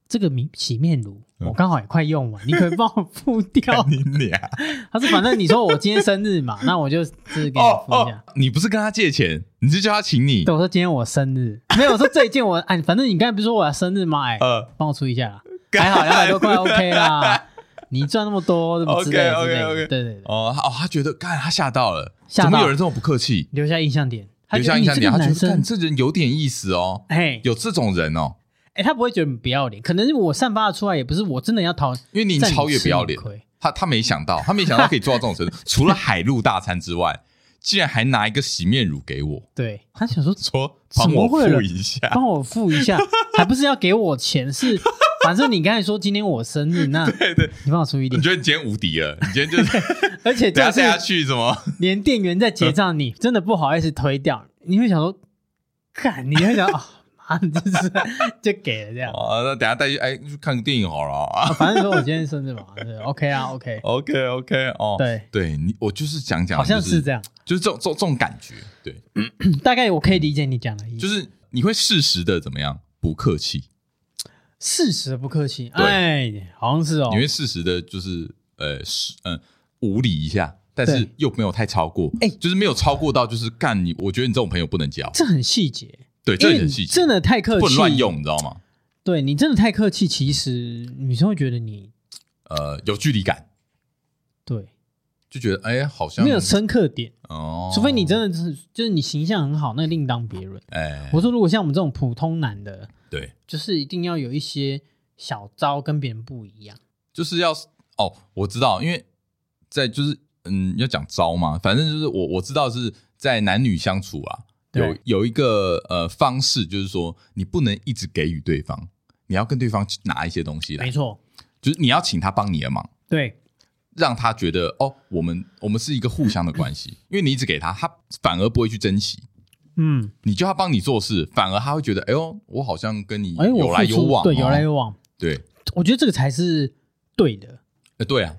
这个米洗面乳，我刚好也快用完，你可以帮我付掉。你俩，他说反正你说我今天生日嘛，那我就就是给你付一下。你不是跟他借钱，你是叫他请你。对，我说今天我生日，没有我说这一件我哎，反正你刚才不是说我要生日吗？哎，呃，帮我出一下，还好两百多块 OK 啦。你赚那么多，对不对？OK OK OK，对对哦哦，他觉得，刚才他吓到了，怎么有人这么不客气？留下印象点，留下印象点，他觉得这人有点意思哦，哎，有这种人哦。哎，他不会觉得你不要脸，可能是我散发的出来，也不是我真的要讨，因为你超越不要脸。他他没想到，他没想到可以做到这种程度。除了海陆大餐之外，竟然还拿一个洗面乳给我。对，他想说说帮我付一下，帮我付一下，还不是要给我钱？是反正你刚才说今天我生日，那 对对，你帮我出一点。你觉得你今天无敌了？你今天就是，而且 等下下去什么？连店员在结账，你真的不好意思推掉，你会想说，看，你会想啊。啊，就是就给了这样。啊，那等下带去哎，去看个电影好了啊。反正说我今天生日嘛，对，OK 啊，OK，OK，OK，哦，对，对你，我就是讲讲，好像是这样，就是这种这种感觉，对，大概我可以理解你讲的意思，就是你会适时的怎么样，不客气，适时的不客气，哎，好像是哦，你会适时的，就是呃，是嗯，无理一下，但是又没有太超过，哎，就是没有超过到就是干你，我觉得你这种朋友不能交，这很细节。对，这很细节，真的太客气，不能乱用，你知道吗？对你真的太客气，其实女生会觉得你呃有距离感。对，就觉得哎，好像没有深刻点哦。除非你真的是就是你形象很好，那另当别论。哎，我说如果像我们这种普通男的，对，就是一定要有一些小招跟别人不一样。就是要哦，我知道，因为在就是嗯，要讲招嘛，反正就是我我知道是在男女相处啊，有有一个呃方式，就是说你不能一直给予对方，你要跟对方拿一些东西来，没错，就是你要请他帮你的忙，对。让他觉得哦，我们我们是一个互相的关系，因为你一直给他，他反而不会去珍惜。嗯，你叫他帮你做事，反而他会觉得，哎呦，我好像跟你有来有往，对，有来有往。对，我觉得这个才是对的。呃，对啊。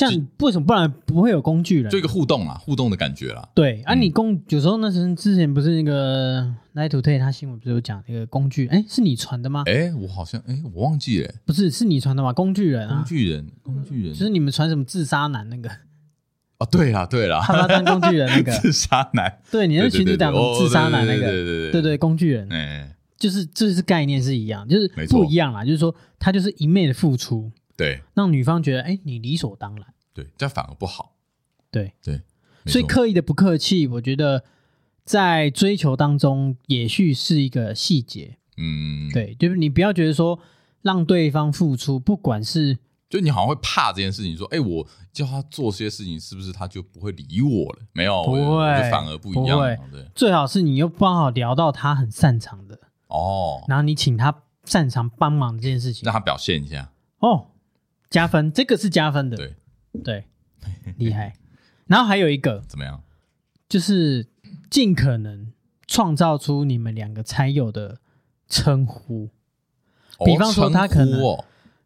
这样为什么不然不会有工具人？就一个互动啊，互动的感觉啦。对啊，你工有时候那时之前不是那个 Night to Day 他新闻不是有讲那个工具？哎，是你传的吗？哎，我好像哎，我忘记了。不是，是你传的吗？工具人啊，工具人，工具人，就是你们传什么自杀男那个？哦，对了，对了，他他当工具人那个 自杀男，对，你那群主讲自杀男那个，对对对对对，工具人，哎，就是这是概念是一样，就是不一样啦，就是说他就是一昧的付出，对，让女方觉得哎，你理所当然。对，这样反而不好。对对，所以刻意的不客气，我觉得在追求当中也许是一个细节。嗯，对，就是你不要觉得说让对方付出，不管是就你好像会怕这件事情，说哎，我叫他做些事情，是不是他就不会理我了？没有，不会，反而不一样。对，最好是你又刚好聊到他很擅长的哦，然后你请他擅长帮忙这件事情，让他表现一下哦，加分，这个是加分的。对。对，厉害。然后还有一个怎么样？就是尽可能创造出你们两个才有的称呼。比方说，他可能，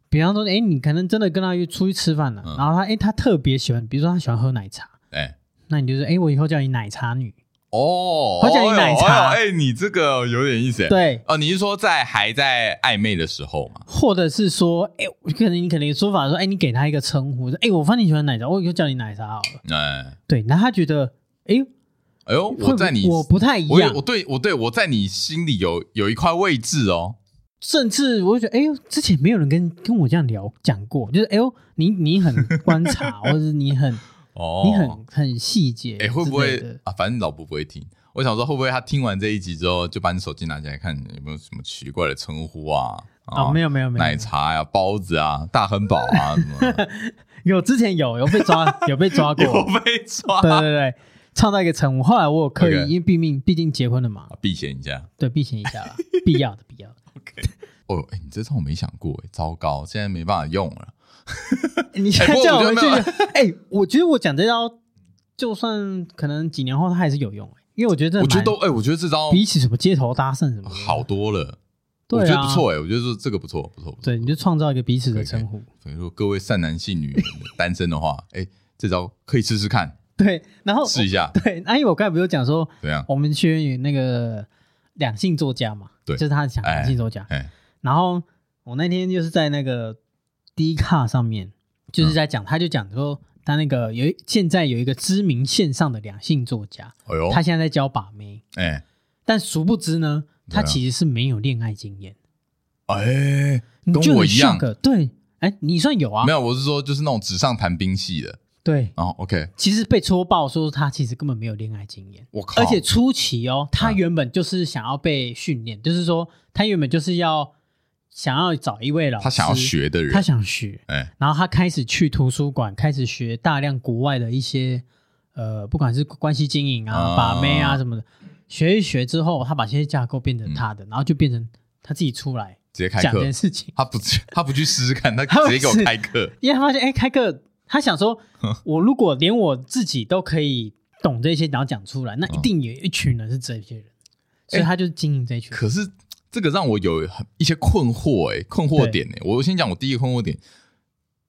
比方说，哎，你可能真的跟他约出去吃饭了，然后他，哎，他特别喜欢，比如说他喜欢喝奶茶，哎，那你就说，哎，我以后叫你奶茶女。哦，我叫你奶茶。哎，你这个有点意思。对，哦，你是说在还在暧昧的时候吗？或者是说，哎，可能你可能说法说，哎，你给他一个称呼，说，哎，我发现你喜欢奶茶，我以后叫你奶茶好了。哎，对，那他觉得，哎呦，哎呦，我在你我不太一样，我对我对我在你心里有有一块位置哦。甚至我就觉得，哎呦，之前没有人跟跟我这样聊讲过，就是，哎呦，你你很观察，或者是你很。哦，你很很细节，哎，会不会啊？反正老婆不会听。我想说，会不会他听完这一集之后，就把你手机拿起来看有没有什么奇怪的称呼啊？啊，没有没有没有，奶茶呀、包子啊、大亨堡啊什么？有之前有有被抓，有被抓过，有被抓。对对对，唱到一个称呼。后来我有刻意，因为毕竟毕竟结婚了嘛，避嫌一下。对，避嫌一下了，必要的必要的。OK。哦，哎，你这招我没想过，哎，糟糕，现在没办法用了。你现在叫我回去，哎，我觉得我讲这招。就算可能几年后他还是有用，因为我觉得这，我觉得都哎，我觉得这招比起什么街头搭讪什么好多了，我觉得不错哎，我觉得说这个不错不错，对，你就创造一个彼此的称呼。所以说各位善男信女 单身的话，哎，这招可以试试看。对，然后试一下。对，那因为我刚才不是讲说，怎样？我们学员有那个两性作家嘛，对，就是他讲两性作家。哎，然后我那天就是在那个 D 卡上面，就是在讲，他就讲说。他那个有现在有一个知名线上的两性作家，哎呦，他现在在教把妹，哎，但殊不知呢，他其实是没有恋爱经验，哎，跟我一样，对，哎，你算有啊？没有，我是说就是那种纸上谈兵系的，对，哦，OK，其实被戳爆说他其实根本没有恋爱经验，我靠，而且初期哦，他原本就是想要被训练，就是说他原本就是要。想要找一位老师，他想要学的人，他想学，哎，然后他开始去图书馆，开始学大量国外的一些，呃，不管是关系经营啊、把妹啊什么的，学一学之后，他把这些架构变成他的，然后就变成他自己出来直接开课。这件事情。他不，他不去试试看，他 直接给我开课，因为他发现，哎，开课，他想说，我如果连我自己都可以懂这些，然后讲出来，那一定有一群人是这些人，所以他就是经营这一群。可是。这个让我有一些困惑哎，困惑点哎，我先讲我第一个困惑点，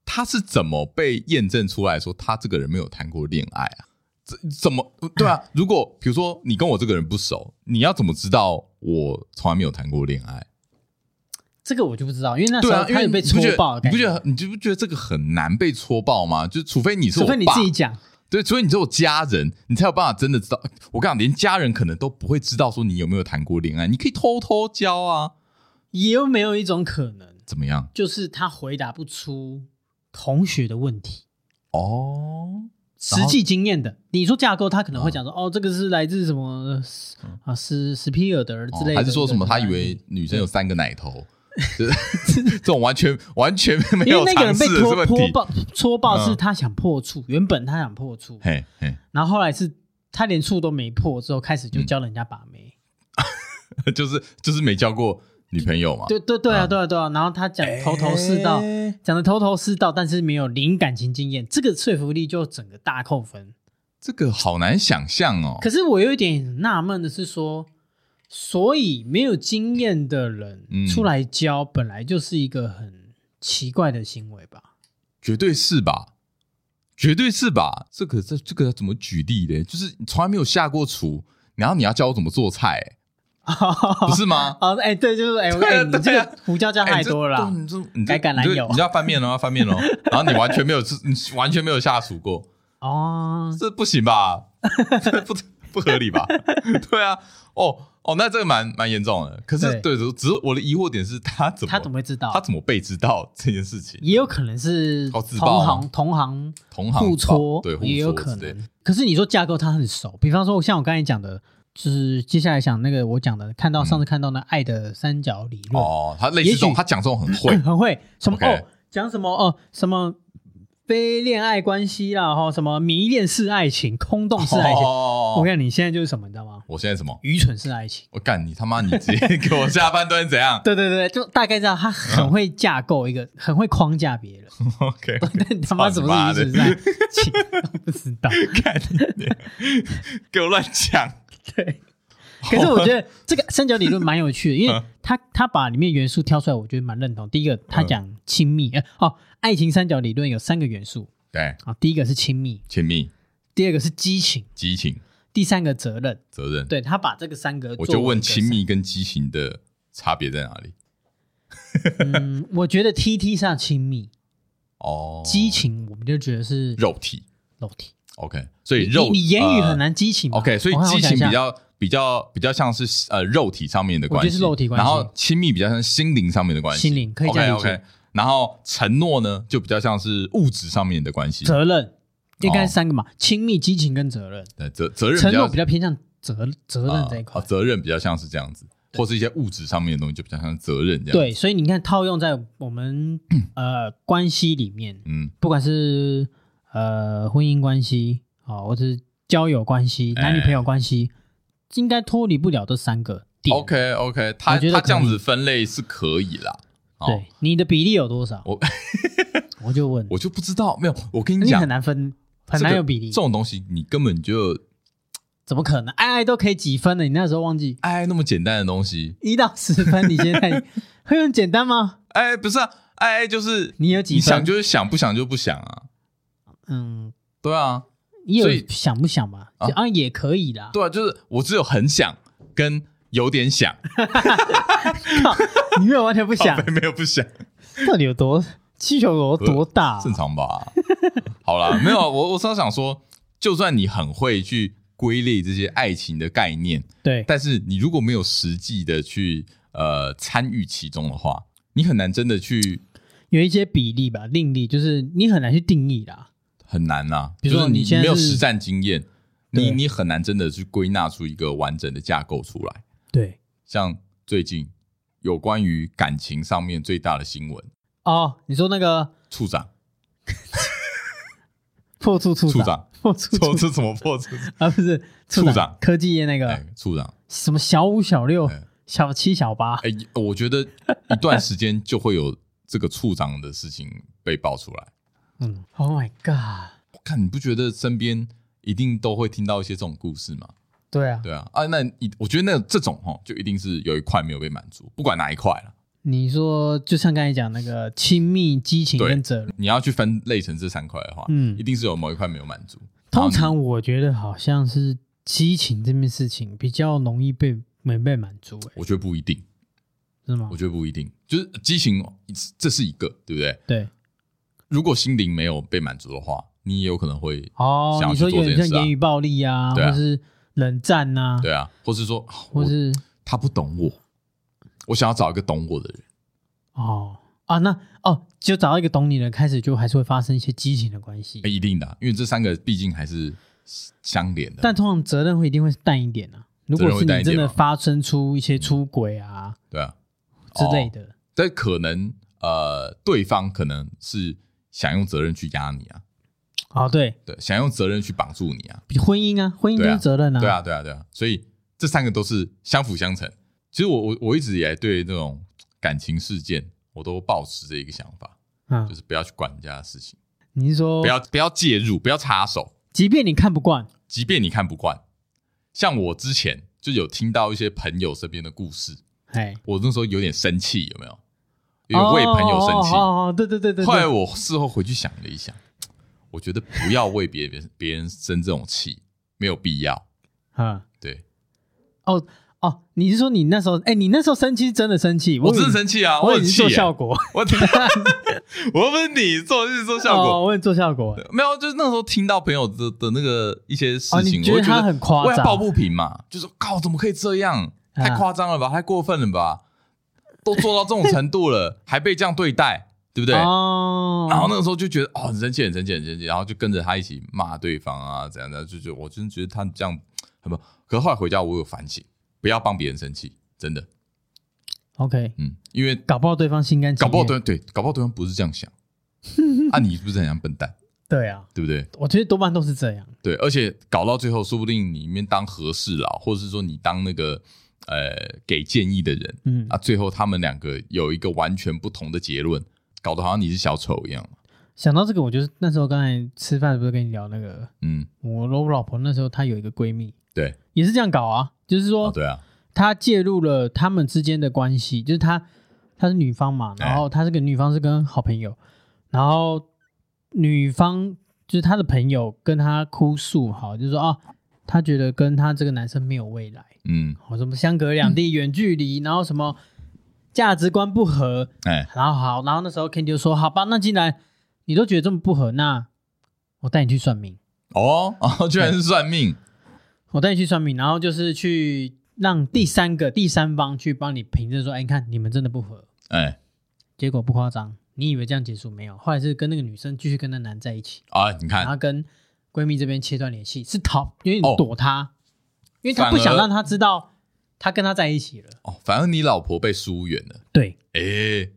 他是怎么被验证出来说他这个人没有谈过恋爱啊？怎怎么对啊？如果比如说你跟我这个人不熟，你要怎么知道我从来没有谈过恋爱？这个我就不知道，因为那时候他有被戳爆，你不觉得你就不觉得这个很难被戳爆吗？就除非你是我，除非你自己讲。对，所以你只有家人，你才有办法真的知道。我跟你讲，连家人可能都不会知道说你有没有谈过恋爱。你可以偷偷教啊。也有没有一种可能？怎么样？就是他回答不出同学的问题。哦，实际经验的。你说架构，他可能会讲说，哦，这个是来自什么啊，是斯皮尔德之类的，还是说什么？他以为女生有三个奶头，这种完全完全没有。因为那个人被戳戳爆，戳爆是他想破处，原本他想破处，然后后来是他连处都没破，之后开始就教人家把妹，就是就是没教过。女朋友嘛？对对对啊，对啊对啊。然后他讲头头是道，讲的头头是道，但是没有零感情经验，这个说服力就整个大扣分。这个好难想象哦。可是我有一点纳闷的是说，所以没有经验的人出来教，本来就是一个很奇怪的行为吧？绝对是吧？绝对是吧？这个这这个要怎么举例呢？就是你从来没有下过厨，然后你要教我怎么做菜。不是吗？哦，哎，对，就是哎，你，你这个胡椒酱太多了，你该橄榄油，你要翻面了，要 翻面了，然后你完全没有，你完全没有下厨过，哦，这不行吧？不不合理吧？对啊，哦哦，那这个蛮蛮严重的。可是，对，只是我的疑惑点是他怎么他怎么会知道？他怎么被知道这件事情？也有可能是同行同行同行互戳，对，也有可能。可是你说架构他很熟，比方说像我刚才讲的。就是接下来想那个我讲的，看到上次看到那爱的三角理论哦，他类似这种，他讲这种很会 很会什么哦，讲什么哦，什么非恋爱关系啦哈，什么迷恋式爱情、空洞式爱情。我看你现在就是什么，你知道吗？我现在什么？愚蠢式爱情。我干你他妈！你直接给我下半段怎样？对对对，就大概知道他很会架构一个，很会框架别人。OK，但他妈怎么是愚蠢式爱情？不知道，看给我乱讲。对，可是我觉得这个三角理论蛮有趣的，因为他他把里面元素挑出来，我觉得蛮认同。第一个，他讲亲密，哎，哦，爱情三角理论有三个元素，对，啊，第一个是亲密，亲密；第二个是激情，激情；第三个责任，责任。对，他把这个三个，我就问亲密跟激情的差别在哪里？嗯，我觉得 T T 上亲密，哦，激情我们就觉得是肉体，肉体。OK，所以肉你言语很难激情。OK，所以激情比较比较比较像是呃肉体上面的关系，是肉体关系。然后亲密比较像心灵上面的关系，心灵可以这样理解。OK，然后承诺呢就比较像是物质上面的关系。责任应该是三个嘛，亲密、激情跟责任。对，责责任承诺比较偏向责责任这一块。责任比较像是这样子，或是一些物质上面的东西就比较像责任这样。对，所以你看套用在我们 呃关系里面，嗯，不管是呃婚姻关系。哦，或者是交友关系、男女朋友关系，应该脱离不了这三个点。OK OK，他他这样子分类是可以啦。对，你的比例有多少？我 我就问，我就不知道。没有，我跟你讲，你很难分，很难有比例。这种东西你根本就怎么可能？爱爱都可以几分了？你那时候忘记？爱爱那么简单的东西，一到十分，你现在会很简单吗？哎，不是啊，爱爱就是你有几分？你想就是想，不想就不想啊。嗯，对啊。你有想不想嘛？啊，也可以啦。对啊，就是我只有很想跟有点想。你没有完全不想，没有不想。到底有多气球有多大？正常吧。好啦，没有我，我是想说，就算你很会去归类这些爱情的概念，对，但是你如果没有实际的去呃参与其中的话，你很难真的去有一些比例吧，定力就是你很难去定义啦。很难呐，比如说你没有实战经验，你你很难真的去归纳出一个完整的架构出来。对，像最近有关于感情上面最大的新闻。哦，你说那个处长。破处处长。破处处 是什么破处 啊？不是处长科技业那个。处长，什么小五小六小七小八？哎，我觉得一段时间就会有这个处长的事情被爆出来。嗯，Oh my God！我看你不觉得身边一定都会听到一些这种故事吗？对啊，对啊，啊，那你我觉得那这种哈，就一定是有一块没有被满足，不管哪一块了。你说，就像刚才讲那个亲密、激情跟责任，你要去分类成这三块的话，嗯，一定是有某一块没有满足。通常我觉得好像是激情这件事情比较容易被没被满足，欸，我觉得不一定，是吗？我觉得不一定，就是激情，这是一个，对不对？对。如果心灵没有被满足的话，你也有可能会哦，你说有点像言语暴力啊，或是冷战呐，对啊，或是说，或是他不懂我，我想要找一个懂我的人。哦，啊，那哦，就找到一个懂你的人，开始就还是会发生一些激情的关系。一定的、啊，因为这三个毕竟还是相连的。但通常责任会一定会淡一点啊。如果是你真的发生出一些出轨啊，对啊之类的，但可能呃，对方可能是想用责任去压你啊。哦，对对，想用责任去绑住你啊。比婚姻啊，婚姻就是责任啊。对啊，对啊，对啊。所以这三个都是相辅相成。其实我我我一直以来对那种感情事件，我都抱持着一个想法，嗯，就是不要去管人家的事情。你是说不要不要介入，不要插手，即便你看不惯，即便你看不惯。像我之前就有听到一些朋友身边的故事，哎，我那时候有点生气，有没有？有为朋友生气。哦，对对对对。后来我事后回去想了一想，我觉得不要为别人别人生这种气，没有必要。啊，对。哦。哦，你是说你那时候？哎，你那时候生气是真的生气？我真的生气啊！我很气，做效果。我 我不是你做，是做效果。我也做效果。没有，就是那时候听到朋友的的那个一些事情，我觉得他很夸张，抱不平嘛。就是靠，怎么可以这样？太夸张了吧？太过分了吧？都做到这种程度了，还被这样对待，对不对？哦。然后那个时候就觉得哦，很生气，很生气，很生气。然后就跟着他一起骂对方啊，怎样的？就觉得我真的觉得他这样很不。可是后来回家，我有反省。不要帮别人生气，真的。OK，嗯，因为搞不好对方心甘情愿，搞不好对对，搞不好对方不是这样想。啊，你是不是很像笨蛋？对啊，对不对？我觉得多半都是这样。对，而且搞到最后，说不定你里面当和事佬，或者是说你当那个呃给建议的人，嗯。啊，最后他们两个有一个完全不同的结论，搞得好像你是小丑一样。想到这个，我就是那时候刚才吃饭不是跟你聊那个，嗯，我我老婆那时候她有一个闺蜜，对，也是这样搞啊。就是说，对啊，她介入了他们之间的关系，就是她她是女方嘛，然后她这个女方是跟好朋友，然后女方就是她的朋友跟她哭诉，好，就是说啊，她觉得跟她这个男生没有未来，嗯，好，什么相隔两地、远距离，然后什么价值观不合，哎，然后好，然后那时候 Kenny 就说，好吧，那既然你都觉得这么不合，那我带你去算命。哦哦，居然是算命。我带你去算命，然后就是去让第三个第三方去帮你凭证说，哎，你看你们真的不合，哎，结果不夸张，你以为这样结束没有？后来是跟那个女生继续跟那男在一起啊，你看，然后跟闺蜜这边切断联系，是逃，因为你躲他，哦、因为他不想让他知道他跟他在一起了。哦，反而你老婆被疏远了。对，哎，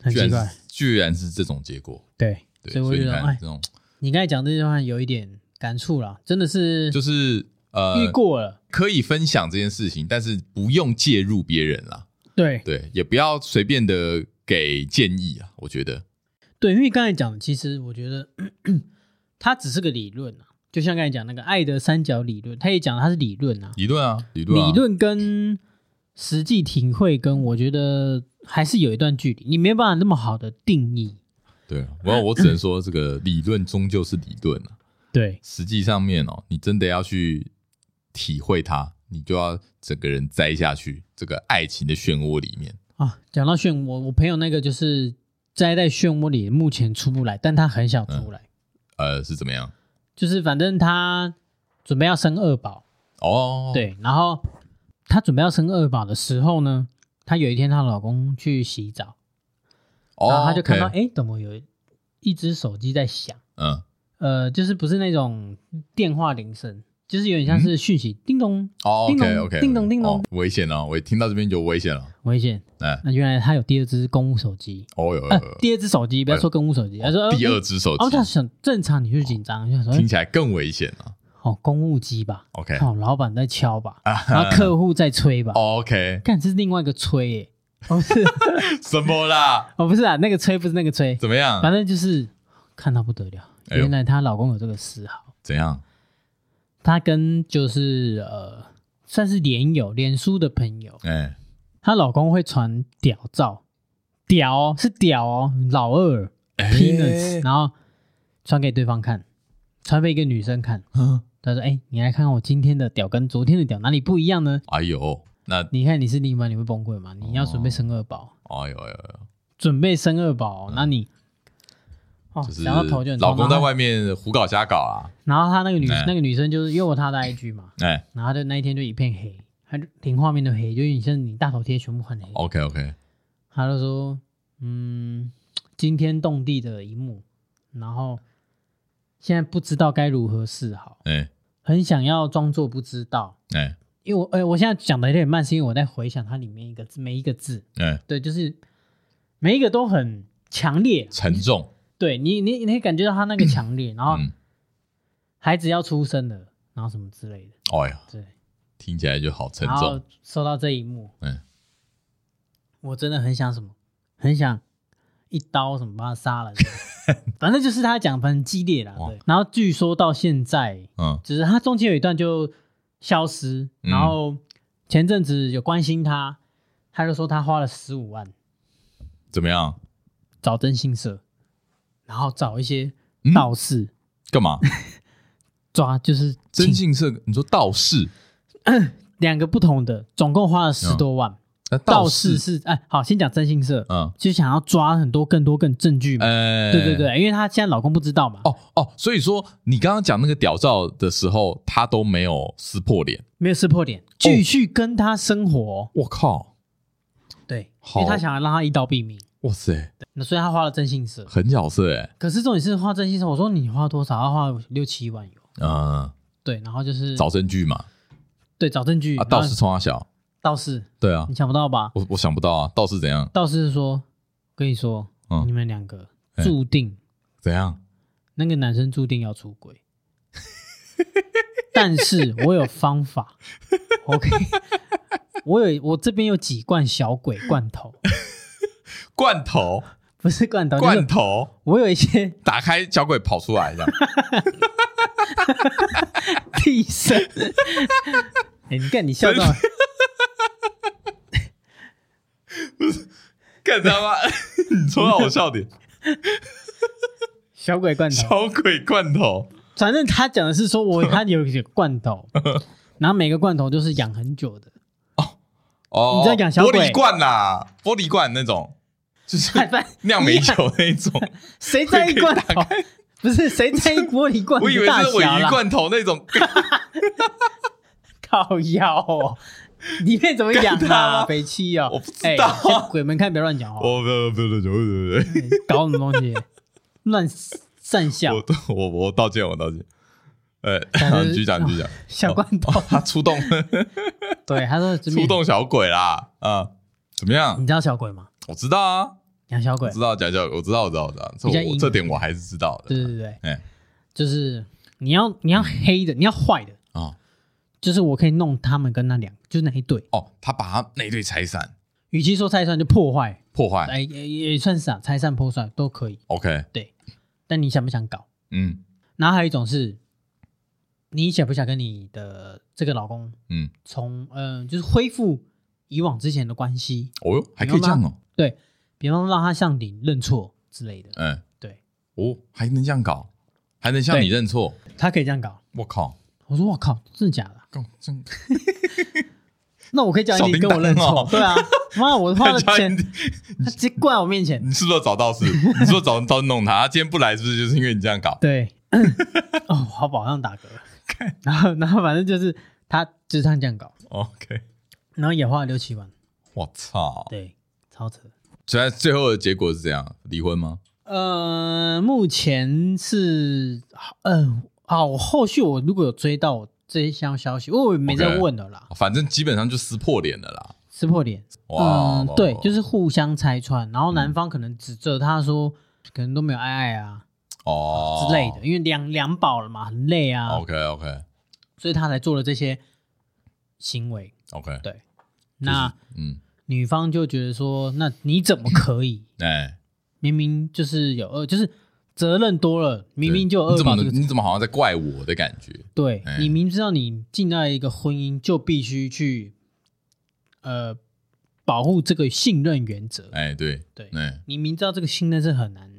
很奇怪，居然是这种结果。对，对所以我觉得，哎，这种你刚才讲这句话有一点。感触了，真的是就是呃遇过了，可以分享这件事情，但是不用介入别人啦。对对，也不要随便的给建议啊。我觉得，对，因为刚才讲，其实我觉得 它只是个理论啊，就像刚才讲那个爱的三角理论，他也讲它是理论啊，理论啊，理论，理论跟实际体会跟我觉得还是有一段距离，你没办法那么好的定义。对，我我只能说这个理论终究是理论啊。对，实际上面哦，你真的要去体会它，你就要整个人栽下去这个爱情的漩涡里面啊。讲到漩涡，我朋友那个就是栽在漩涡里，目前出不来，但他很想出来。嗯、呃，是怎么样？就是反正他准备要生二宝哦。对，然后她准备要生二宝的时候呢，她有一天她老公去洗澡，哦、然后他就看到，哎、okay，怎么有一只手机在响？嗯。呃，就是不是那种电话铃声，就是有点像是讯息，叮咚，哦，OK OK，叮咚叮咚，危险哦！我听到这边就危险了，危险。哎，那原来他有第二只公务手机，哦有，第二只手机，不要说公务手机，他说第二只手机，哦，他想正常你就紧张，听起来更危险了。哦，公务机吧，OK，哦，老板在敲吧，然后客户在催吧，OK，看这是另外一个催，耶，不是。什么啦？哦，不是啊，那个催不是那个催，怎么样？反正就是看到不得了。原来她老公有这个嗜好，怎样？她跟就是呃，算是脸友、脸书的朋友。哎，她老公会传屌照，屌哦，是屌哦，老二 penis，然后传给对方看，传给一个女生看。嗯，他说：“哎，你来看看我今天的屌跟昨天的屌哪里不一样呢？”哎呦，那你看你是另一半，你会崩溃吗？你要准备生二宝。哎呦哎呦，准备生二宝，那你。就是老公在外面胡搞瞎搞啊，然后他那个女那个女生就是用了他的 IG 嘛，哎，然后就那一天就一片黑，他就连画面都黑，就你像你大头贴全部很黑。OK OK，他就说，嗯，惊天动地的一幕，然后现在不知道该如何是好，哎、欸，很想要装作不知道，哎、欸，因为我，哎，我现在讲的有点慢，是因为我在回想它里面一个字，每一个字，哎、欸，对，就是每一个都很强烈、沉重，对你，你，你可以感觉到他那个强烈，然后孩子要出生了，然后什么之类的，哎呀，对，听起来就好沉重。然后收到这一幕，嗯、欸，我真的很想什么。很想一刀什么把他杀了，反正就是他讲很激烈啦。对，然后据说到现在，嗯，只是他中间有一段就消失，然后前阵子有关心他，他就说他花了十五万，怎么样？找征信社，然后找一些道士。干嘛？抓就是征信社，你说道士，两个不同的，总共花了十多万。道士是哎，好，先讲征信社，嗯，就想要抓很多更多更证据嘛，哎，对对对，因为她现在老公不知道嘛，哦哦，所以说你刚刚讲那个屌照的时候，她都没有撕破脸，没有撕破脸，继续跟他生活，我靠，对，因为他想要让他一刀毙命，哇塞，那所以他花了征信社，很角色哎，可是重点是花征信社，我说你花多少？他花六七万有，嗯，对，然后就是找证据嘛，对，找证据啊，道士冲他小。道士，对啊，你想不到吧？我我想不到啊，道士怎样？道士是说，跟你说，嗯，你们两个注定怎样？那个男生注定要出轨，但是我有方法，OK，我有我这边有几罐小鬼罐头，罐头不是罐头，罐头，我有一些 打开小鬼跑出来这样，替身，哎，你看你笑到。不是，干他妈！你说到我笑点。小鬼罐头，小鬼罐头。反正他讲的是说，我他有一个罐头，然后每个罐头都是养很久的。哦哦，你知道养小鬼玻璃罐啦，玻璃罐那种，就是 酿美酒那种。谁在意罐头？不是谁在意玻璃罐？我以为是鮪鱼罐头那种。靠腰哦。里面怎么养啊？北七哦，我不知道、啊。鬼门开，别乱讲话。我不要不要乱讲，对不对？搞什么东西？乱善笑。我我我道歉，我道歉。哎，局长局长，小罐头，他出动。对，他说出动小鬼啦。啊，怎么样？你知道小鬼吗？我知道啊，养小鬼。我知道养小鬼，我知道我知道我知道。这这点我还是知道的。对对对，哎，就是你要你要黑的，你要坏的啊。就是我可以弄他们跟那两，就是那一对哦。他把他那一对拆散，与其说拆散，就破坏，破坏，哎，也也算是啊，拆散破坏都可以。OK，对。但你想不想搞？嗯。然后还有一种是，你想不想跟你的这个老公，嗯，从嗯、呃，就是恢复以往之前的关系？哦哟，还可以这样哦。对，比方说让他向你认错之类的。嗯，对。哦，还能这样搞？还能向你认错？他可以这样搞。我靠！我说我靠，真的假的？真，那我可以叫你跟我认错，对啊，妈，我花了钱，他直接跪在我面前，你是不是要找道士？你是不是找道士弄他？他今天不来，是不是就是因为你这样搞？对，哦，好宝上打嗝，然后，然后反正就是他就是他这样搞，OK，然后也花了六七万，我操，对，超扯。所以最后的结果是这样，离婚吗？呃，目前是，嗯，好，我后续我如果有追到。这些消消息，我没再问了啦。反正基本上就撕破脸了啦，撕破脸。嗯，对，就是互相拆穿，然后男方可能指责他说，可能都没有爱爱啊，哦之类的，因为两两宝了嘛，很累啊。OK OK，所以他才做了这些行为。OK，对。那嗯，女方就觉得说，那你怎么可以？哎，明明就是有二，就是。责任多了，明明就有二宝，这个，你怎么好像在怪我的感觉？对，欸、你明知道你进到一个婚姻就必须去，呃，保护这个信任原则。哎、欸，对对，哎、你明知道这个信任是很难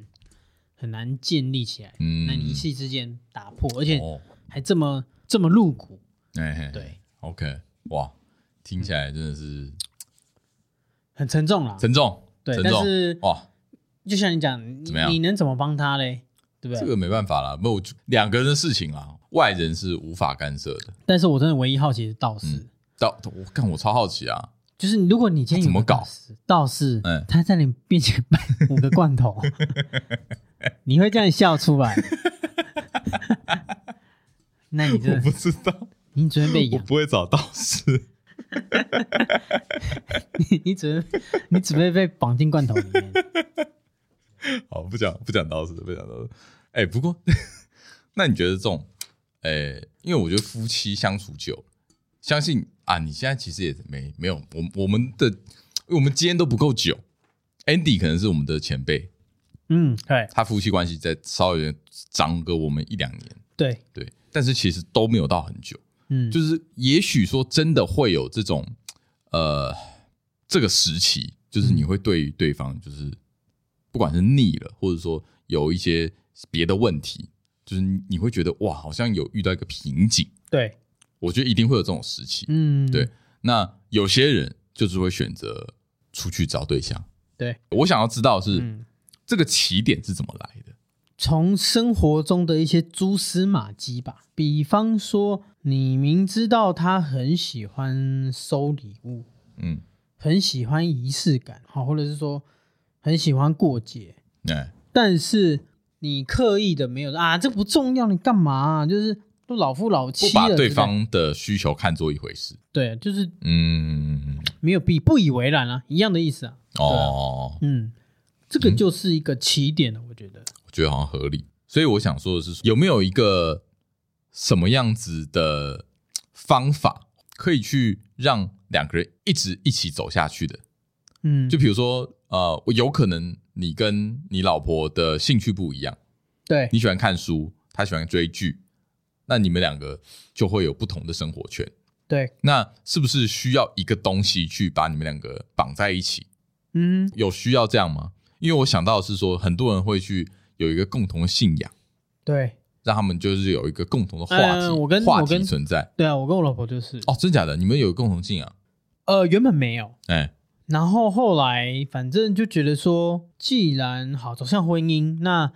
很难建立起来，嗯，那你一夕之间打破，而且还这么、哦、这么露骨，哎、欸，对，OK，哇，听起来真的是、嗯、很沉重了，沉重，对，沉重但是哇。就像你讲，怎么样？你能怎么帮他嘞？对不对？这个没办法啦，没有两个人的事情啊，外人是无法干涉的。但是我真的唯一好奇的是道士，道我看，我超好奇啊！就是如果你今天有个道士，道士，嗯，他在你面前摆五个罐头，你会这样笑出来？那你这我不知道，你准备被养？我不会找道士。你你准备你准备被绑进罐头里面？好，不讲不讲刀子，不讲刀子。哎，不过 那你觉得这种，哎，因为我觉得夫妻相处久，相信啊，你现在其实也没没有，我我们的我们今天都不够久。Andy 可能是我们的前辈，嗯，对，他夫妻关系在稍微长个我们一两年，对对，但是其实都没有到很久。嗯，就是也许说真的会有这种，呃，这个时期，就是你会对于对方，就是不管是腻了，或者说有一些别的问题，就是你会觉得哇，好像有遇到一个瓶颈。对，我觉得一定会有这种时期。嗯，对。那有些人就是会选择出去找对象。对，我想要知道是、嗯、这个起点是怎么来的。从生活中的一些蛛丝马迹吧，比方说，你明知道他很喜欢收礼物，嗯，很喜欢仪式感，好，或者是说很喜欢过节，对，但是你刻意的没有啊，这不重要，你干嘛？啊？就是都老夫老妻了，不把对方的需求看作一回事，对，就是嗯，没有必不以为然啊，一样的意思啊，哦，嗯，这个就是一个起点了，我觉得。觉得好像合理，所以我想说的是，有没有一个什么样子的方法，可以去让两个人一直一起走下去的？嗯，就比如说，呃，有可能你跟你老婆的兴趣不一样，对，你喜欢看书，她喜欢追剧，那你们两个就会有不同的生活圈。对，那是不是需要一个东西去把你们两个绑在一起？嗯，有需要这样吗？因为我想到的是说，很多人会去。有一个共同的信仰，对，让他们就是有一个共同的话题，呃、我跟话题存在。对啊，我跟我老婆就是哦，真假的？你们有共同信仰？呃，原本没有，哎、欸，然后后来反正就觉得说，既然好走向婚姻，那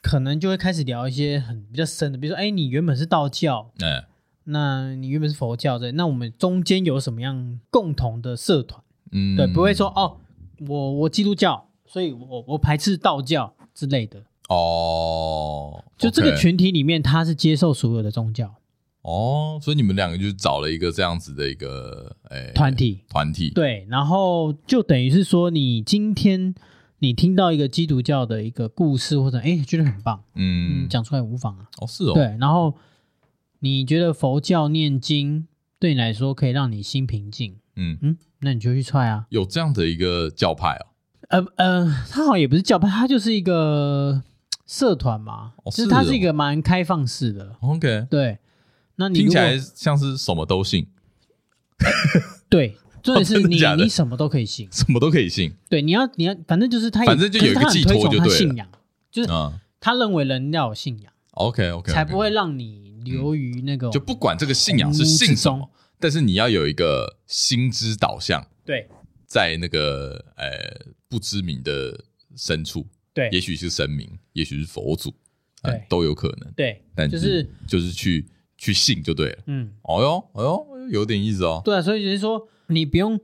可能就会开始聊一些很比较深的，比如说，哎，你原本是道教，哎、欸，那你原本是佛教的，那我们中间有什么样共同的社团？嗯，对，不会说哦，我我基督教，所以我我排斥道教之类的。哦，就这个群体里面，他是接受所有的宗教。哦，所以你们两个就找了一个这样子的一个诶团体团体。对，然后就等于是说，你今天你听到一个基督教的一个故事，或者哎觉得很棒，嗯，讲出来无妨啊。哦，是哦。对，然后你觉得佛教念经对你来说可以让你心平静，嗯嗯，那你就去踹啊。有这样的一个教派哦。呃呃，他好像也不是教派，他就是一个。社团嘛，哦、是、哦、就是它是一个蛮开放式的。OK，对，那你听起来像是什么都信。对，重点是你、你什么都可以信，什么都可以信。对，你要你要，反正就是他，反正就有一个寄托，就对信仰，就是他认为人要有信仰。OK OK，才不会让你流于那个、嗯。就不管这个信仰是信什么，但是你要有一个心之导向。对，在那个呃不知名的深处。对，也许是神明，也许是佛祖，对、嗯，都有可能。对，但、就是就是去去信就对了。嗯，哦哟，哦哟，有点意思哦。对啊，所以就是说，你不用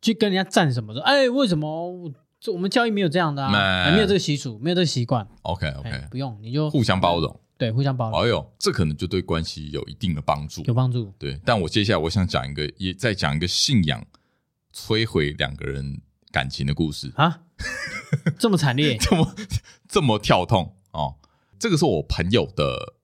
去跟人家站什么说，哎，为什么我们教育没有这样的啊？没有这个习俗，没有这个习惯。OK OK，不用，你就互相包容。对，互相包容。哎呦，这可能就对关系有一定的帮助，有帮助。对，但我接下来我想讲一个，也再讲一个信仰摧毁两个人感情的故事。啊。这么惨烈，这么这么跳痛？哦！这个是我朋友的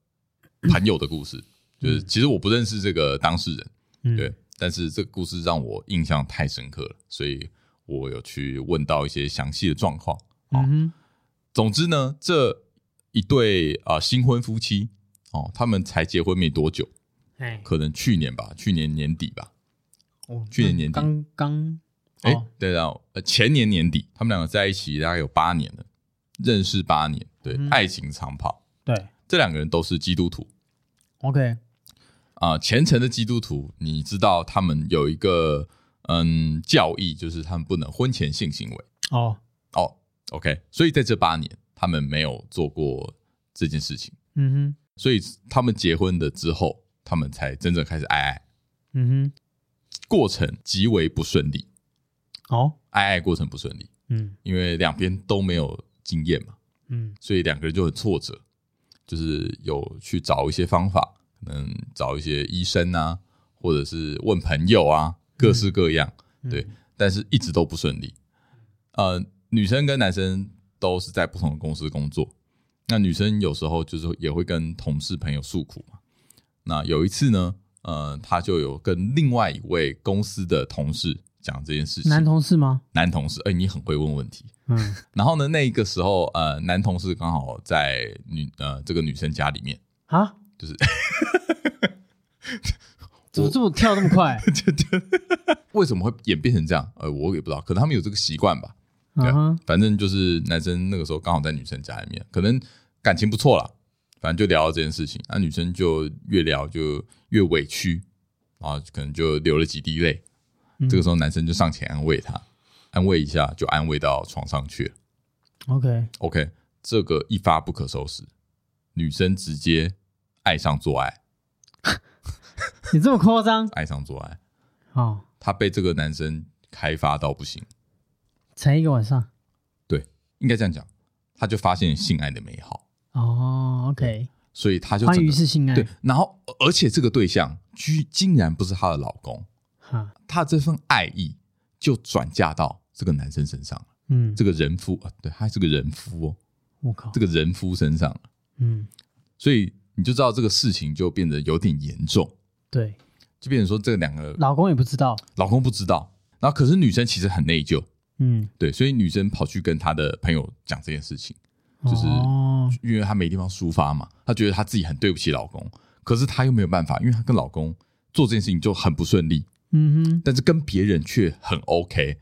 朋友的故事，嗯、就是其实我不认识这个当事人，嗯、对，但是这个故事让我印象太深刻了，所以我有去问到一些详细的状况。哦、嗯，总之呢，这一对啊、呃、新婚夫妻哦，他们才结婚没多久，可能去年吧，去年年底吧，哦，去年年底。刚刚。哎、欸，对啊，呃，前年年底，他们两个在一起大概有八年了，认识八年，对，嗯、爱情长跑，对，这两个人都是基督徒，OK，啊、呃，虔诚的基督徒，你知道他们有一个嗯教义，就是他们不能婚前性行为，哦，哦，OK，所以在这八年，他们没有做过这件事情，嗯哼，所以他们结婚的之后，他们才真正开始爱爱，嗯哼，过程极为不顺利。哦，爱爱过程不顺利，嗯，因为两边都没有经验嘛，嗯，所以两个人就很挫折，就是有去找一些方法，可能找一些医生啊，或者是问朋友啊，各式各样，嗯、对，但是一直都不顺利。呃，女生跟男生都是在不同的公司工作，那女生有时候就是也会跟同事朋友诉苦嘛。那有一次呢，呃，她就有跟另外一位公司的同事。讲这件事情，男同事吗？男同事，哎、欸，你很会问问题。嗯，然后呢，那个时候，呃，男同事刚好在女呃这个女生家里面啊，就是怎么 这么跳那么快？为什么会演变成这样？呃，我也不知道，可能他们有这个习惯吧。对、啊，反正就是男生那个时候刚好在女生家里面，可能感情不错啦。反正就聊到这件事情，那、啊、女生就越聊就越委屈，然后可能就流了几滴泪。这个时候，男生就上前安慰她，安慰一下，就安慰到床上去了。OK，OK，这个一发不可收拾，女生直接爱上做爱。你这么夸张？爱上做爱？哦，她被这个男生开发到不行。才一个晚上？对，应该这样讲。她就发现性爱的美好。哦，OK，所以她就欢愉是性爱。对，然后而且这个对象居竟然不是她的老公。她这份爱意就转嫁到这个男生身上了。嗯，这个人夫啊，对，他还是个人夫哦。我靠，这个人夫身上了。嗯，所以你就知道这个事情就变得有点严重。对，就变成说这两个老公也不知道，老公不知道。然后可是女生其实很内疚。嗯，对，所以女生跑去跟她的朋友讲这件事情，就是因为她没地方抒发嘛，她觉得她自己很对不起老公，可是她又没有办法，因为她跟老公做这件事情就很不顺利。嗯哼，但是跟别人却很 OK，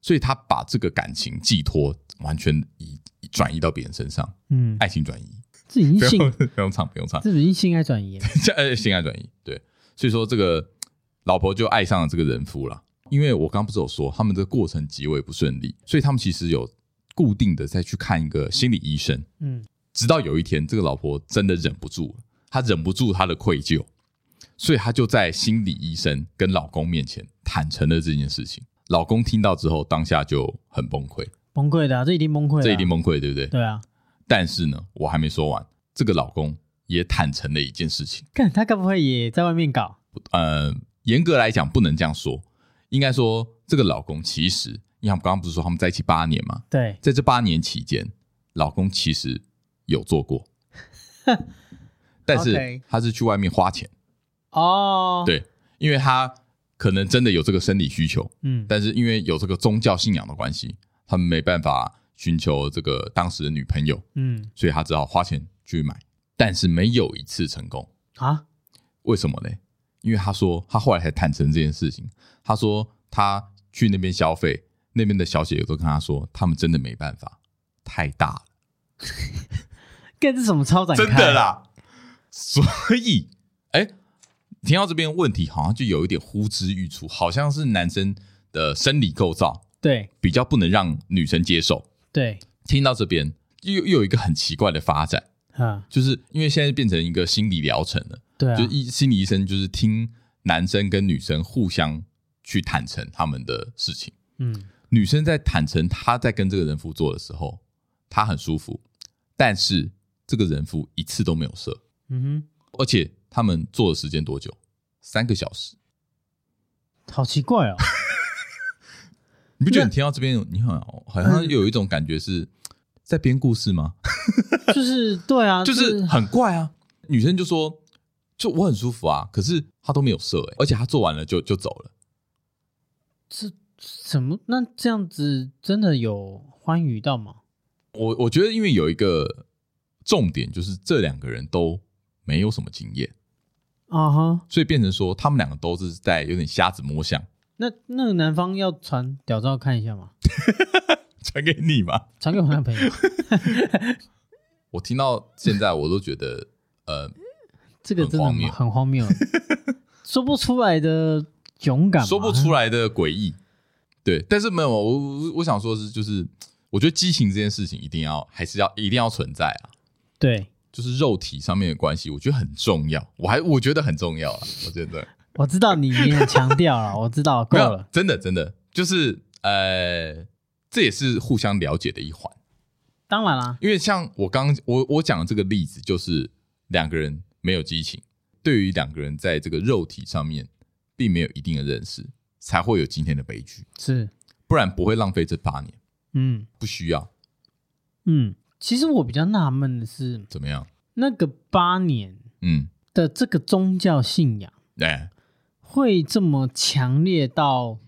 所以他把这个感情寄托完全移转移到别人身上，嗯，爱情转移，这已经性 不用唱不用唱，这已经性爱转移。了，呃，性爱转移，对，所以说这个老婆就爱上了这个人夫了，因为我刚刚不是有说他们这个过程极为不顺利，所以他们其实有固定的再去看一个心理医生，嗯，直到有一天这个老婆真的忍不住了，她忍不住她的愧疚。所以她就在心理医生跟老公面前坦诚了这件事情。老公听到之后，当下就很崩溃，崩溃的啊，这一定崩溃，这一定崩溃，对不对？对啊。但是呢，我还没说完，这个老公也坦诚了一件事情。看他该不会也在外面搞？呃，严格来讲不能这样说，应该说这个老公其实，因为他们刚刚不是说他们在一起八年吗？对，在这八年期间，老公其实有做过，但是他是去外面花钱。哦，oh. 对，因为他可能真的有这个生理需求，嗯，但是因为有这个宗教信仰的关系，他们没办法寻求这个当时的女朋友，嗯，所以他只好花钱去买，但是没有一次成功啊？为什么呢？因为他说他后来才坦诚这件事情，他说他去那边消费，那边的小姐都跟他说，他们真的没办法，太大了，这是什么超展开？真的啦，所以，哎。听到这边问题，好像就有一点呼之欲出，好像是男生的生理构造对。比较不能让女生接受。对，听到这边又又有一个很奇怪的发展，啊，就是因为现在变成一个心理疗程了，对啊，就医心理医生就是听男生跟女生互相去坦诚他们的事情，嗯，女生在坦诚她在跟这个人夫做的时候，她很舒服，但是这个人夫一次都没有射，嗯哼，而且。他们做的时间多久？三个小时，好奇怪哦！你不觉得你听到这边，你好像好像有一种感觉是在编故事吗？就是对啊，就是很怪啊。女生就说：“就我很舒服啊，可是她都没有射，哎，而且她做完了就就走了。”这什么？那这样子真的有欢愉到吗？我我觉得，因为有一个重点，就是这两个人都没有什么经验。啊哈，uh. 所以变成说他们两个都是在有点瞎子摸象。那那个男方要传屌照看一下吗？传给你吗？传给我男朋友。我听到现在我都觉得，呃，这个真的很荒谬，说不出来的勇敢，说不出来的诡异。对，但是没有我，我想说的是，就是我觉得激情这件事情一定要还是要一定要存在啊。对。就是肉体上面的关系，我觉得很重要。我还我觉得很重要啊，我觉得。我知道你你很强调了，我知道够了。真的真的，就是呃，这也是互相了解的一环。当然啦，因为像我刚我我讲的这个例子，就是两个人没有激情，对于两个人在这个肉体上面并没有一定的认识，才会有今天的悲剧。是，不然不会浪费这八年。嗯，不需要。嗯，其实我比较纳闷的是，怎么样？那个八年，嗯的这个宗教信仰，对，会这么强烈到，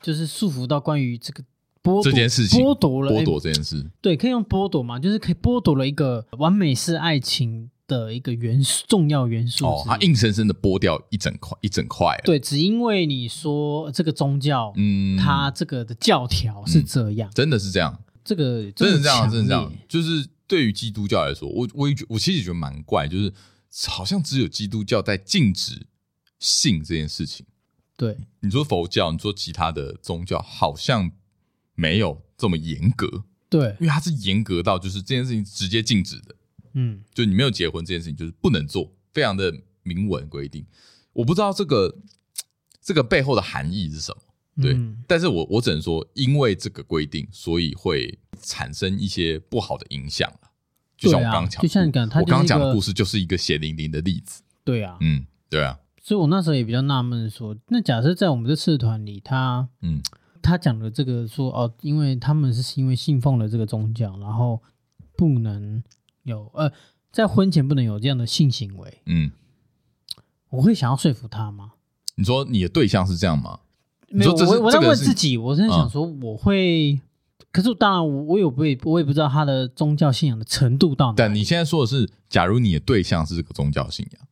就是束缚到关于这个。剥这件事情，剥夺了剥夺这件事，对，可以用剥夺嘛，就是可以剥夺了一个完美式爱情的一个元素，重要元素。哦，他硬生生的剥掉一整块，一整块。对，只因为你说这个宗教，嗯，它这个的教条是这样，真的是这样，这个真的这样，真的这样。就是对于基督教来说，我我我其实觉得蛮怪，就是好像只有基督教在禁止性这件事情。对，你说佛教，你说其他的宗教，好像。没有这么严格，对，因为它是严格到就是这件事情直接禁止的，嗯，就你没有结婚这件事情就是不能做，非常的明文规定。我不知道这个这个背后的含义是什么，对，嗯、但是我我只能说，因为这个规定，所以会产生一些不好的影响。就像我刚刚讲，就像你讲我刚刚讲的故事，就是一个血淋淋的例子。对啊，嗯，对啊。所以我那时候也比较纳闷，说，那假设在我们的社团里，他，嗯。他讲的这个说哦，因为他们是因为信奉了这个宗教，然后不能有呃，在婚前不能有这样的性行为。嗯，我会想要说服他吗？你说你的对象是这样吗？没有，我我在问自己，我在想说我会，嗯、可是当然我我有不我也不知道他的宗教信仰的程度到哪。但你现在说的是，假如你的对象是这个宗教信仰，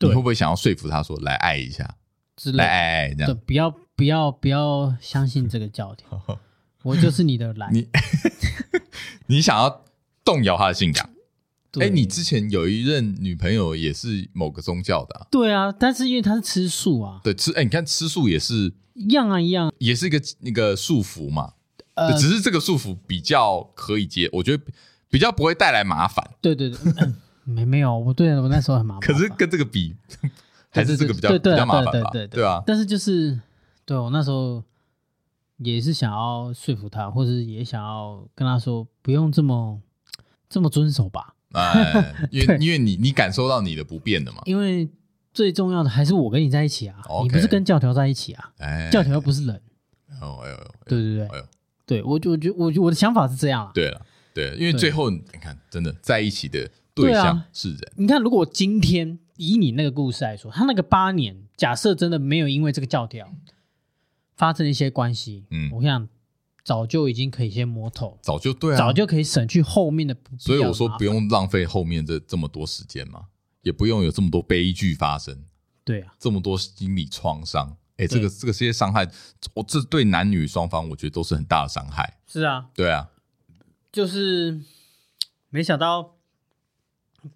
你会不会想要说服他说来爱一下，来爱爱这样？不要。不要不要相信这个教条，我就是你的蓝。你 你想要动摇他的信仰？哎，你之前有一任女朋友也是某个宗教的。对啊，但是因为她是吃素啊。对，吃哎，你看吃素也是一样啊，一样，也是一个那个束缚嘛。呃，只是这个束缚比较可以接，我觉得比较不会带来麻烦。对对对，没没有，我对我那时候很麻烦。可是跟这个比，还是这个比较比较麻烦吧？对啊，但是就是。对，我那时候也是想要说服他，或者也想要跟他说，不用这么这么遵守吧。哎，因为 因为你你感受到你的不变的嘛。因为最重要的还是我跟你在一起啊，Okay. 你不是跟教条在一起啊。哎，教条又不是人。哦，哎呦，对对对，哎呦，对我就我觉得我我的想法是这样啊。对了，对，因为最后你看，真的在一起的对象是人。你看，如果今天以你那个故事来说，他那个八年，假设真的没有因为这个教条。发生一些关系，嗯，我想早就已经可以先摸透，早就对啊，早就可以省去后面的。所以我说不用浪费后面这这么多时间嘛，也不用有这么多悲剧发生。对啊，这么多心理创伤，哎，这个这个这些伤害，我这对男女双方，我觉得都是很大的伤害。是啊，对啊，就是没想到，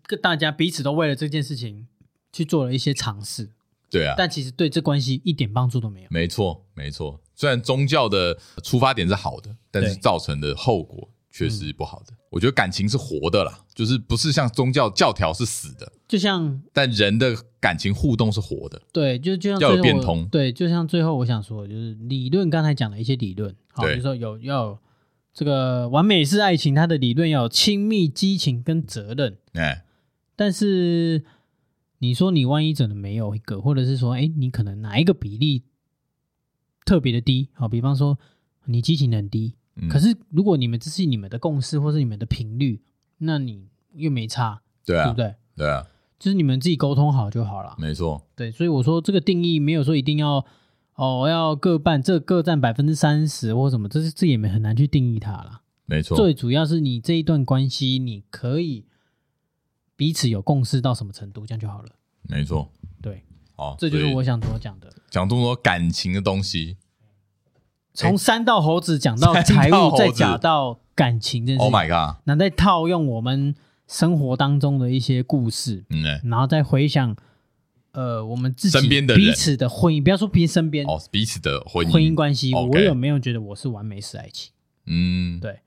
跟大家彼此都为了这件事情去做了一些尝试。对啊，但其实对这关系一点帮助都没有。没错，没错。虽然宗教的出发点是好的，但是造成的后果确实是不好的。嗯、我觉得感情是活的啦，就是不是像宗教教条是死的，就像但人的感情互动是活的。对，就就像要有变通。对，就像最后我想说，就是理论刚才讲的一些理论，好，比如说有要有这个完美式爱情，它的理论要有亲密、激情跟责任。哎，但是。你说你万一真的没有一个，或者是说，哎，你可能哪一个比例特别的低？好，比方说你激情很低，嗯、可是如果你们这是你们的共识，或是你们的频率，那你又没差，对啊，对不对？对啊，就是你们自己沟通好就好了。没错，对，所以我说这个定义没有说一定要哦，要各半，这各占百分之三十或什么，这是这也没很难去定义它了。没错，最主要是你这一段关系，你可以。彼此有共识到什么程度，这样就好了。没错，对，哦，这就是我想多讲的。讲这么多感情的东西，从山道猴子讲到财务，再讲到感情，真是 Oh my god！那再套用我们生活当中的一些故事，嗯，然后再回想，呃，我们自己身边的彼此的婚姻，不要说别身边哦，彼此的婚姻婚姻关系，我有没有觉得我是完美式爱情？嗯，对，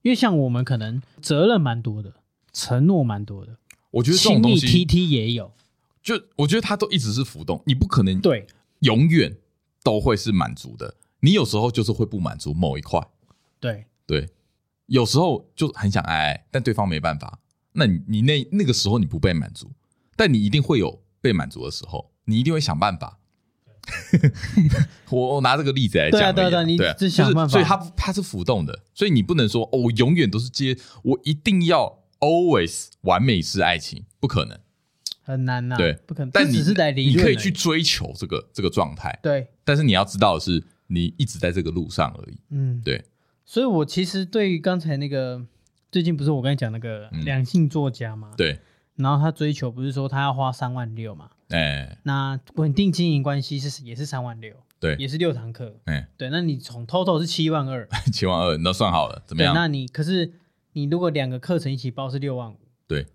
因为像我们可能责任蛮多的，承诺蛮多的。我觉得这种东西，T T 也有，就我觉得它都一直是浮动，你不可能对。永远都会是满足的。你有时候就是会不满足某一块，对。对，有时候就很想爱爱，但对方没办法。那你你那那个时候你不被满足，但你一定会有被满足的时候，你一定会想办法。我我拿这个例子来讲，对啊对啊，你对，就是所以它它是浮动的，所以你不能说哦，我永远都是接，我一定要 always 完美是爱情，不可能，很难呐，对，不可能。但你你可以去追求这个这个状态，对，但是你要知道的是，你一直在这个路上而已，嗯，对。所以我其实对于刚才那个最近不是我跟你讲那个两性作家嘛，对，然后他追求不是说他要花三万六嘛。哎、欸，那稳定经营关系是也是三万六，对，也是六堂课，哎、欸，对，那你从 total 是七万二，七万二，那算好了，怎么样？那你可是你如果两个课程一起包是六万五，对，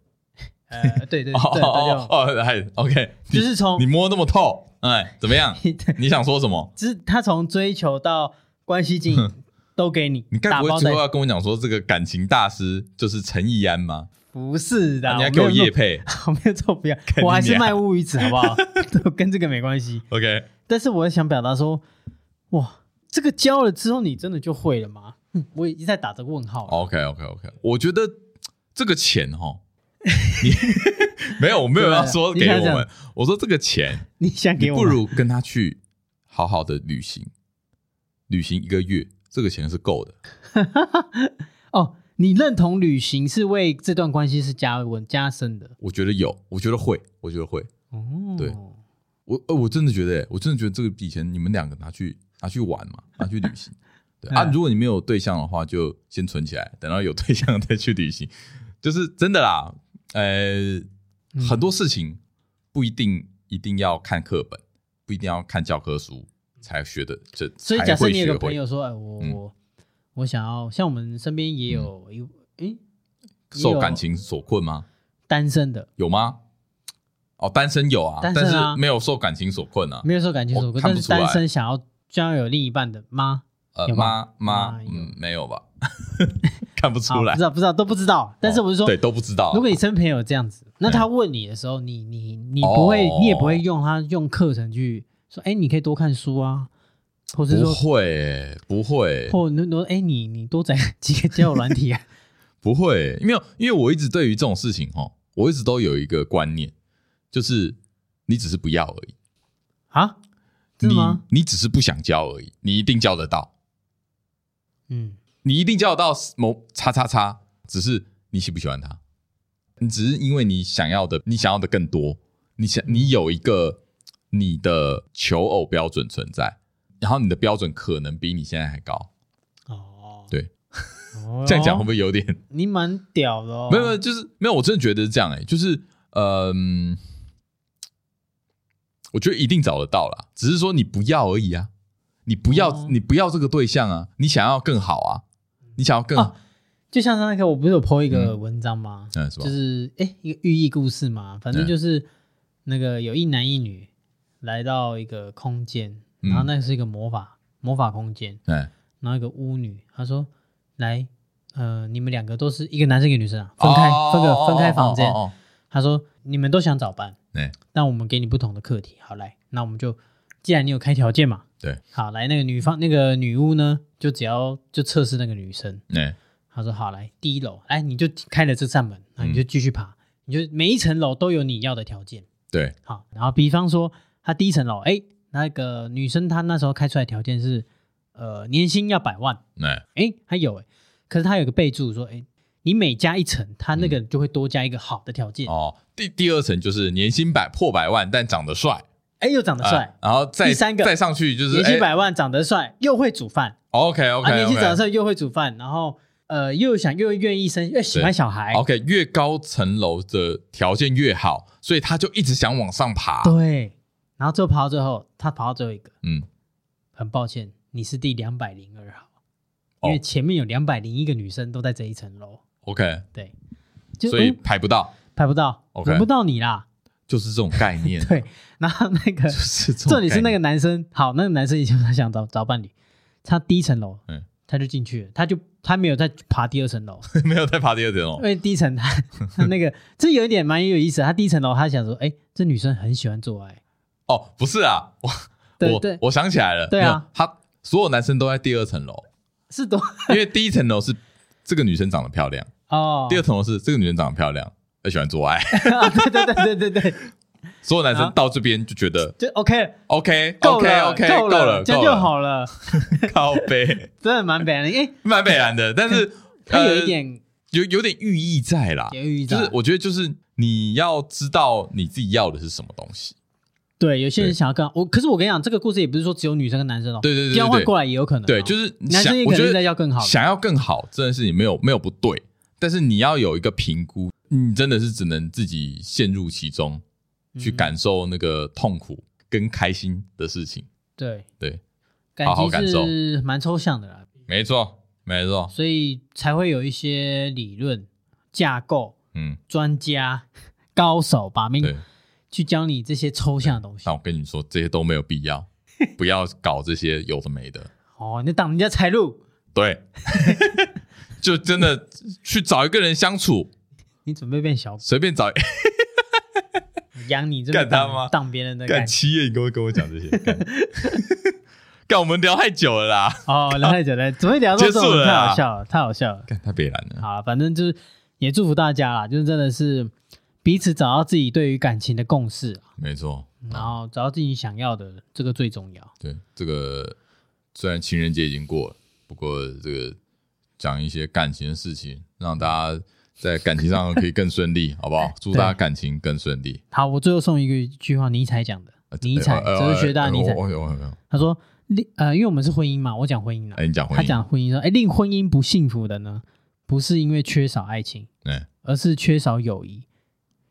呃，对对对，哦哦 哦，还 OK，就是从你摸那么透，哎，怎么样？你想说什么？就是他从追求到关系经营 都给你，你该不会最后要跟我讲说这个感情大师就是陈意安吗？不是的，你还给我叶配，我没有做，不要，我还是卖乌鱼子，好不好？都跟这个没关系。OK，但是我想表达说，哇，这个教了之后，你真的就会了吗？我已经在打这个问号了。OK，OK，OK，我觉得这个钱哈，你 没有，我没有要说给我们，我说这个钱，你想给我，不如跟他去好好的旅行，旅行一个月，这个钱是够的。哦。你认同旅行是为这段关系是加温加深的？我觉得有，我觉得会，我觉得会。哦，对，我呃，我真的觉得，我真的觉得这个笔钱你们两个拿去拿去玩嘛，拿去旅行。对啊，如果你没有对象的话，就先存起来，等到有对象再去旅行。就是真的啦，呃，很多事情不一定一定要看课本，不一定要看教科书才学的。这所以假设你有个朋友说，哎，我我。我想要像我们身边也有一诶、嗯，受感情所困吗？单身的有吗？哦，单身有啊，但是没有受感情所困啊，没有受感情所困，但是单身想要将要有另一半的吗？呃，妈妈，嗯，没有吧？看不出来，不知道，不知道，都不知道。但是我是说，对，都不知道。如果你身边有这样子，那他问你的时候，你你你不会，你也不会用他用课程去说，哎，你可以多看书啊。或是说不会、欸，不会、欸。或你说，哎、欸，你你多载几个交友软体啊？不会、没有因为我一直对于这种事情哈，我一直都有一个观念，就是你只是不要而已啊？真的吗？你你只是不想交而已，你一定交得到。嗯，你一定交得到某叉叉叉，只是你喜不喜欢他？你只是因为你想要的，你想要的更多，你想你有一个你的求偶标准存在。然后你的标准可能比你现在还高哦，对，哦、这样讲会不会有点？你蛮屌的哦。没有没有，就是没有，我真的觉得是这样哎、欸，就是嗯、呃，我觉得一定找得到啦，只是说你不要而已啊，你不要、哦、你不要这个对象啊，你想要更好啊，你想要更就像上那个我不是有 po 一个文章吗？嗯，嗯是就是哎一个寓意故事嘛，反正就是那个有一男一女来到一个空间。然后那是一个魔法魔法空间，对。然后一个巫女，她说：“来，呃，你们两个都是一个男生一个女生啊，分开分个分开房间。”她说：“你们都想找伴，对。那我们给你不同的课题。好，来，那我们就既然你有开条件嘛，对。好，来那个女方那个女巫呢，就只要就测试那个女生，对。她说：好，来第一楼，来你就开了这扇门，那你就继续爬，你就每一层楼都有你要的条件，对。好，然后比方说，她第一层楼，哎。”那个女生她那时候开出来条件是，呃，年薪要百万。哎，哎，还有哎，可是她有个备注说，哎，你每加一层，她那个就会多加一个好的条件。哦，第第二层就是年薪百破百万，但长得帅。哎，又长得帅。然后再第三个再上去就是年薪百万，长得帅，又会煮饭。OK OK。年薪长得帅又会煮饭，然后呃又想又愿意生又喜欢小孩。OK，越高层楼的条件越好，所以他就一直想往上爬。对。然后最后爬到最后，他爬到最后一个，嗯，很抱歉，你是第两百零二号，因为前面有两百零一个女生都在这一层楼。OK，对，所以排不到，排不到，轮不到你啦，就是这种概念。对，然后那个，这里是那个男生，好，那个男生以前他想找找伴侣，他第一层楼，嗯，他就进去了，他就他没有再爬第二层楼，没有再爬第二层楼，因为第一层他他 那个这有一点蛮有意思，他第一层楼他想说，哎，这女生很喜欢做爱。哦，不是啊，我我我想起来了，对啊，他所有男生都在第二层楼，是多，因为第一层楼是这个女生长得漂亮。哦，第二层楼是这个女生长得漂亮，而喜欢做爱，对对对对对对。所有男生到这边就觉得就 OK OK OK OK 够了，这样就好了。靠北，真的蛮北蓝的，哎，蛮北蓝的，但是它有一点有有点寓意在啦，有寓意在，就是我觉得就是你要知道你自己要的是什么东西。对，有些人想要跟我，可是我跟你讲，这个故事也不是说只有女生跟男生哦，对对对，这样换过来也有可能。对，就是男生也可能在要更好，想要更好这件事情没有没有不对，但是你要有一个评估，你真的是只能自己陷入其中。去感受那个痛苦跟开心的事情，对。对，好好感受，是蛮抽象的啦。没错，没错，所以才会有一些理论架构，嗯，专家 高手把命去教你这些抽象的东西。但我跟你说，这些都没有必要，不要搞这些有的没的。哦，你挡人家财路，对，就真的去找一个人相处。你准备变小，随便找。养你这干他吗？当别人的干七月，你跟我跟我讲这些，干 我们聊太久了啦！哦，聊太久了，怎么会聊这么多？结束了，太好笑了，太好笑了，干太悲凉了。好，反正就是也祝福大家啦，就是真的是彼此找到自己对于感情的共识，没错，然后找到自己想要的，这个最重要。对，这个虽然情人节已经过了，不过这个讲一些感情的事情，让大家。在感情上可以更顺利，好不好？祝大家感情更顺利。好，我最后送一个一句话，尼采讲的，尼采哲学大尼采。他说：“令呃，因为我们是婚姻嘛，我讲婚姻了。你讲婚姻，他讲婚姻说，哎，令婚姻不幸福的呢，不是因为缺少爱情，而是缺少友谊。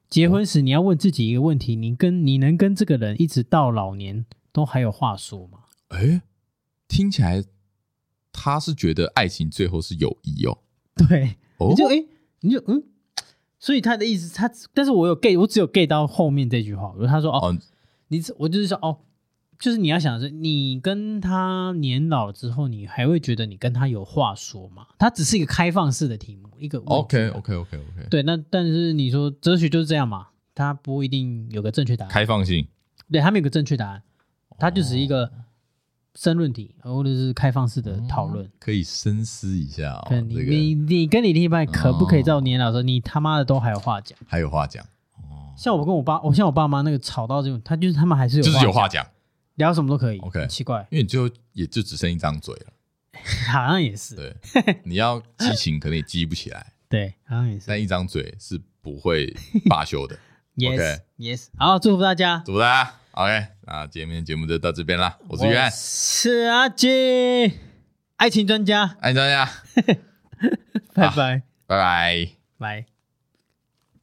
结婚时你要问自己一个问题：你跟你能跟这个人一直到老年都还有话说吗？哎，听起来他是觉得爱情最后是友谊哦。对，你就哎。”你就嗯，所以他的意思，他但是我有 get，我只有 get 到后面这句话。比如他说哦，哦你我就是说哦，就是你要想的是，你跟他年老之后，你还会觉得你跟他有话说吗？它只是一个开放式的题目，一个 OK OK OK OK。对，那但是你说哲学就是这样嘛，它不一定有个正确答案。开放性，对，它没有个正确答案，它就是一个。申论题，或者是开放式的讨论，可以深思一下哦。你你你跟你另一半可不可以在年老的时候，你他妈的都还有话讲？还有话讲。像我跟我爸，我像我爸妈那个吵到这种，他就是他们还是有就是有话讲，聊什么都可以。OK，奇怪，因为你最后也就只剩一张嘴了。好像也是。对，你要激情可能也激不起来。对，好像也是。但一张嘴是不会罢休的。Yes，Yes。好，祝福大家，祝福大家。OK，那今天节目就到这边啦。我是于安，是阿杰，爱情专家，爱情专家，拜拜，拜拜，拜。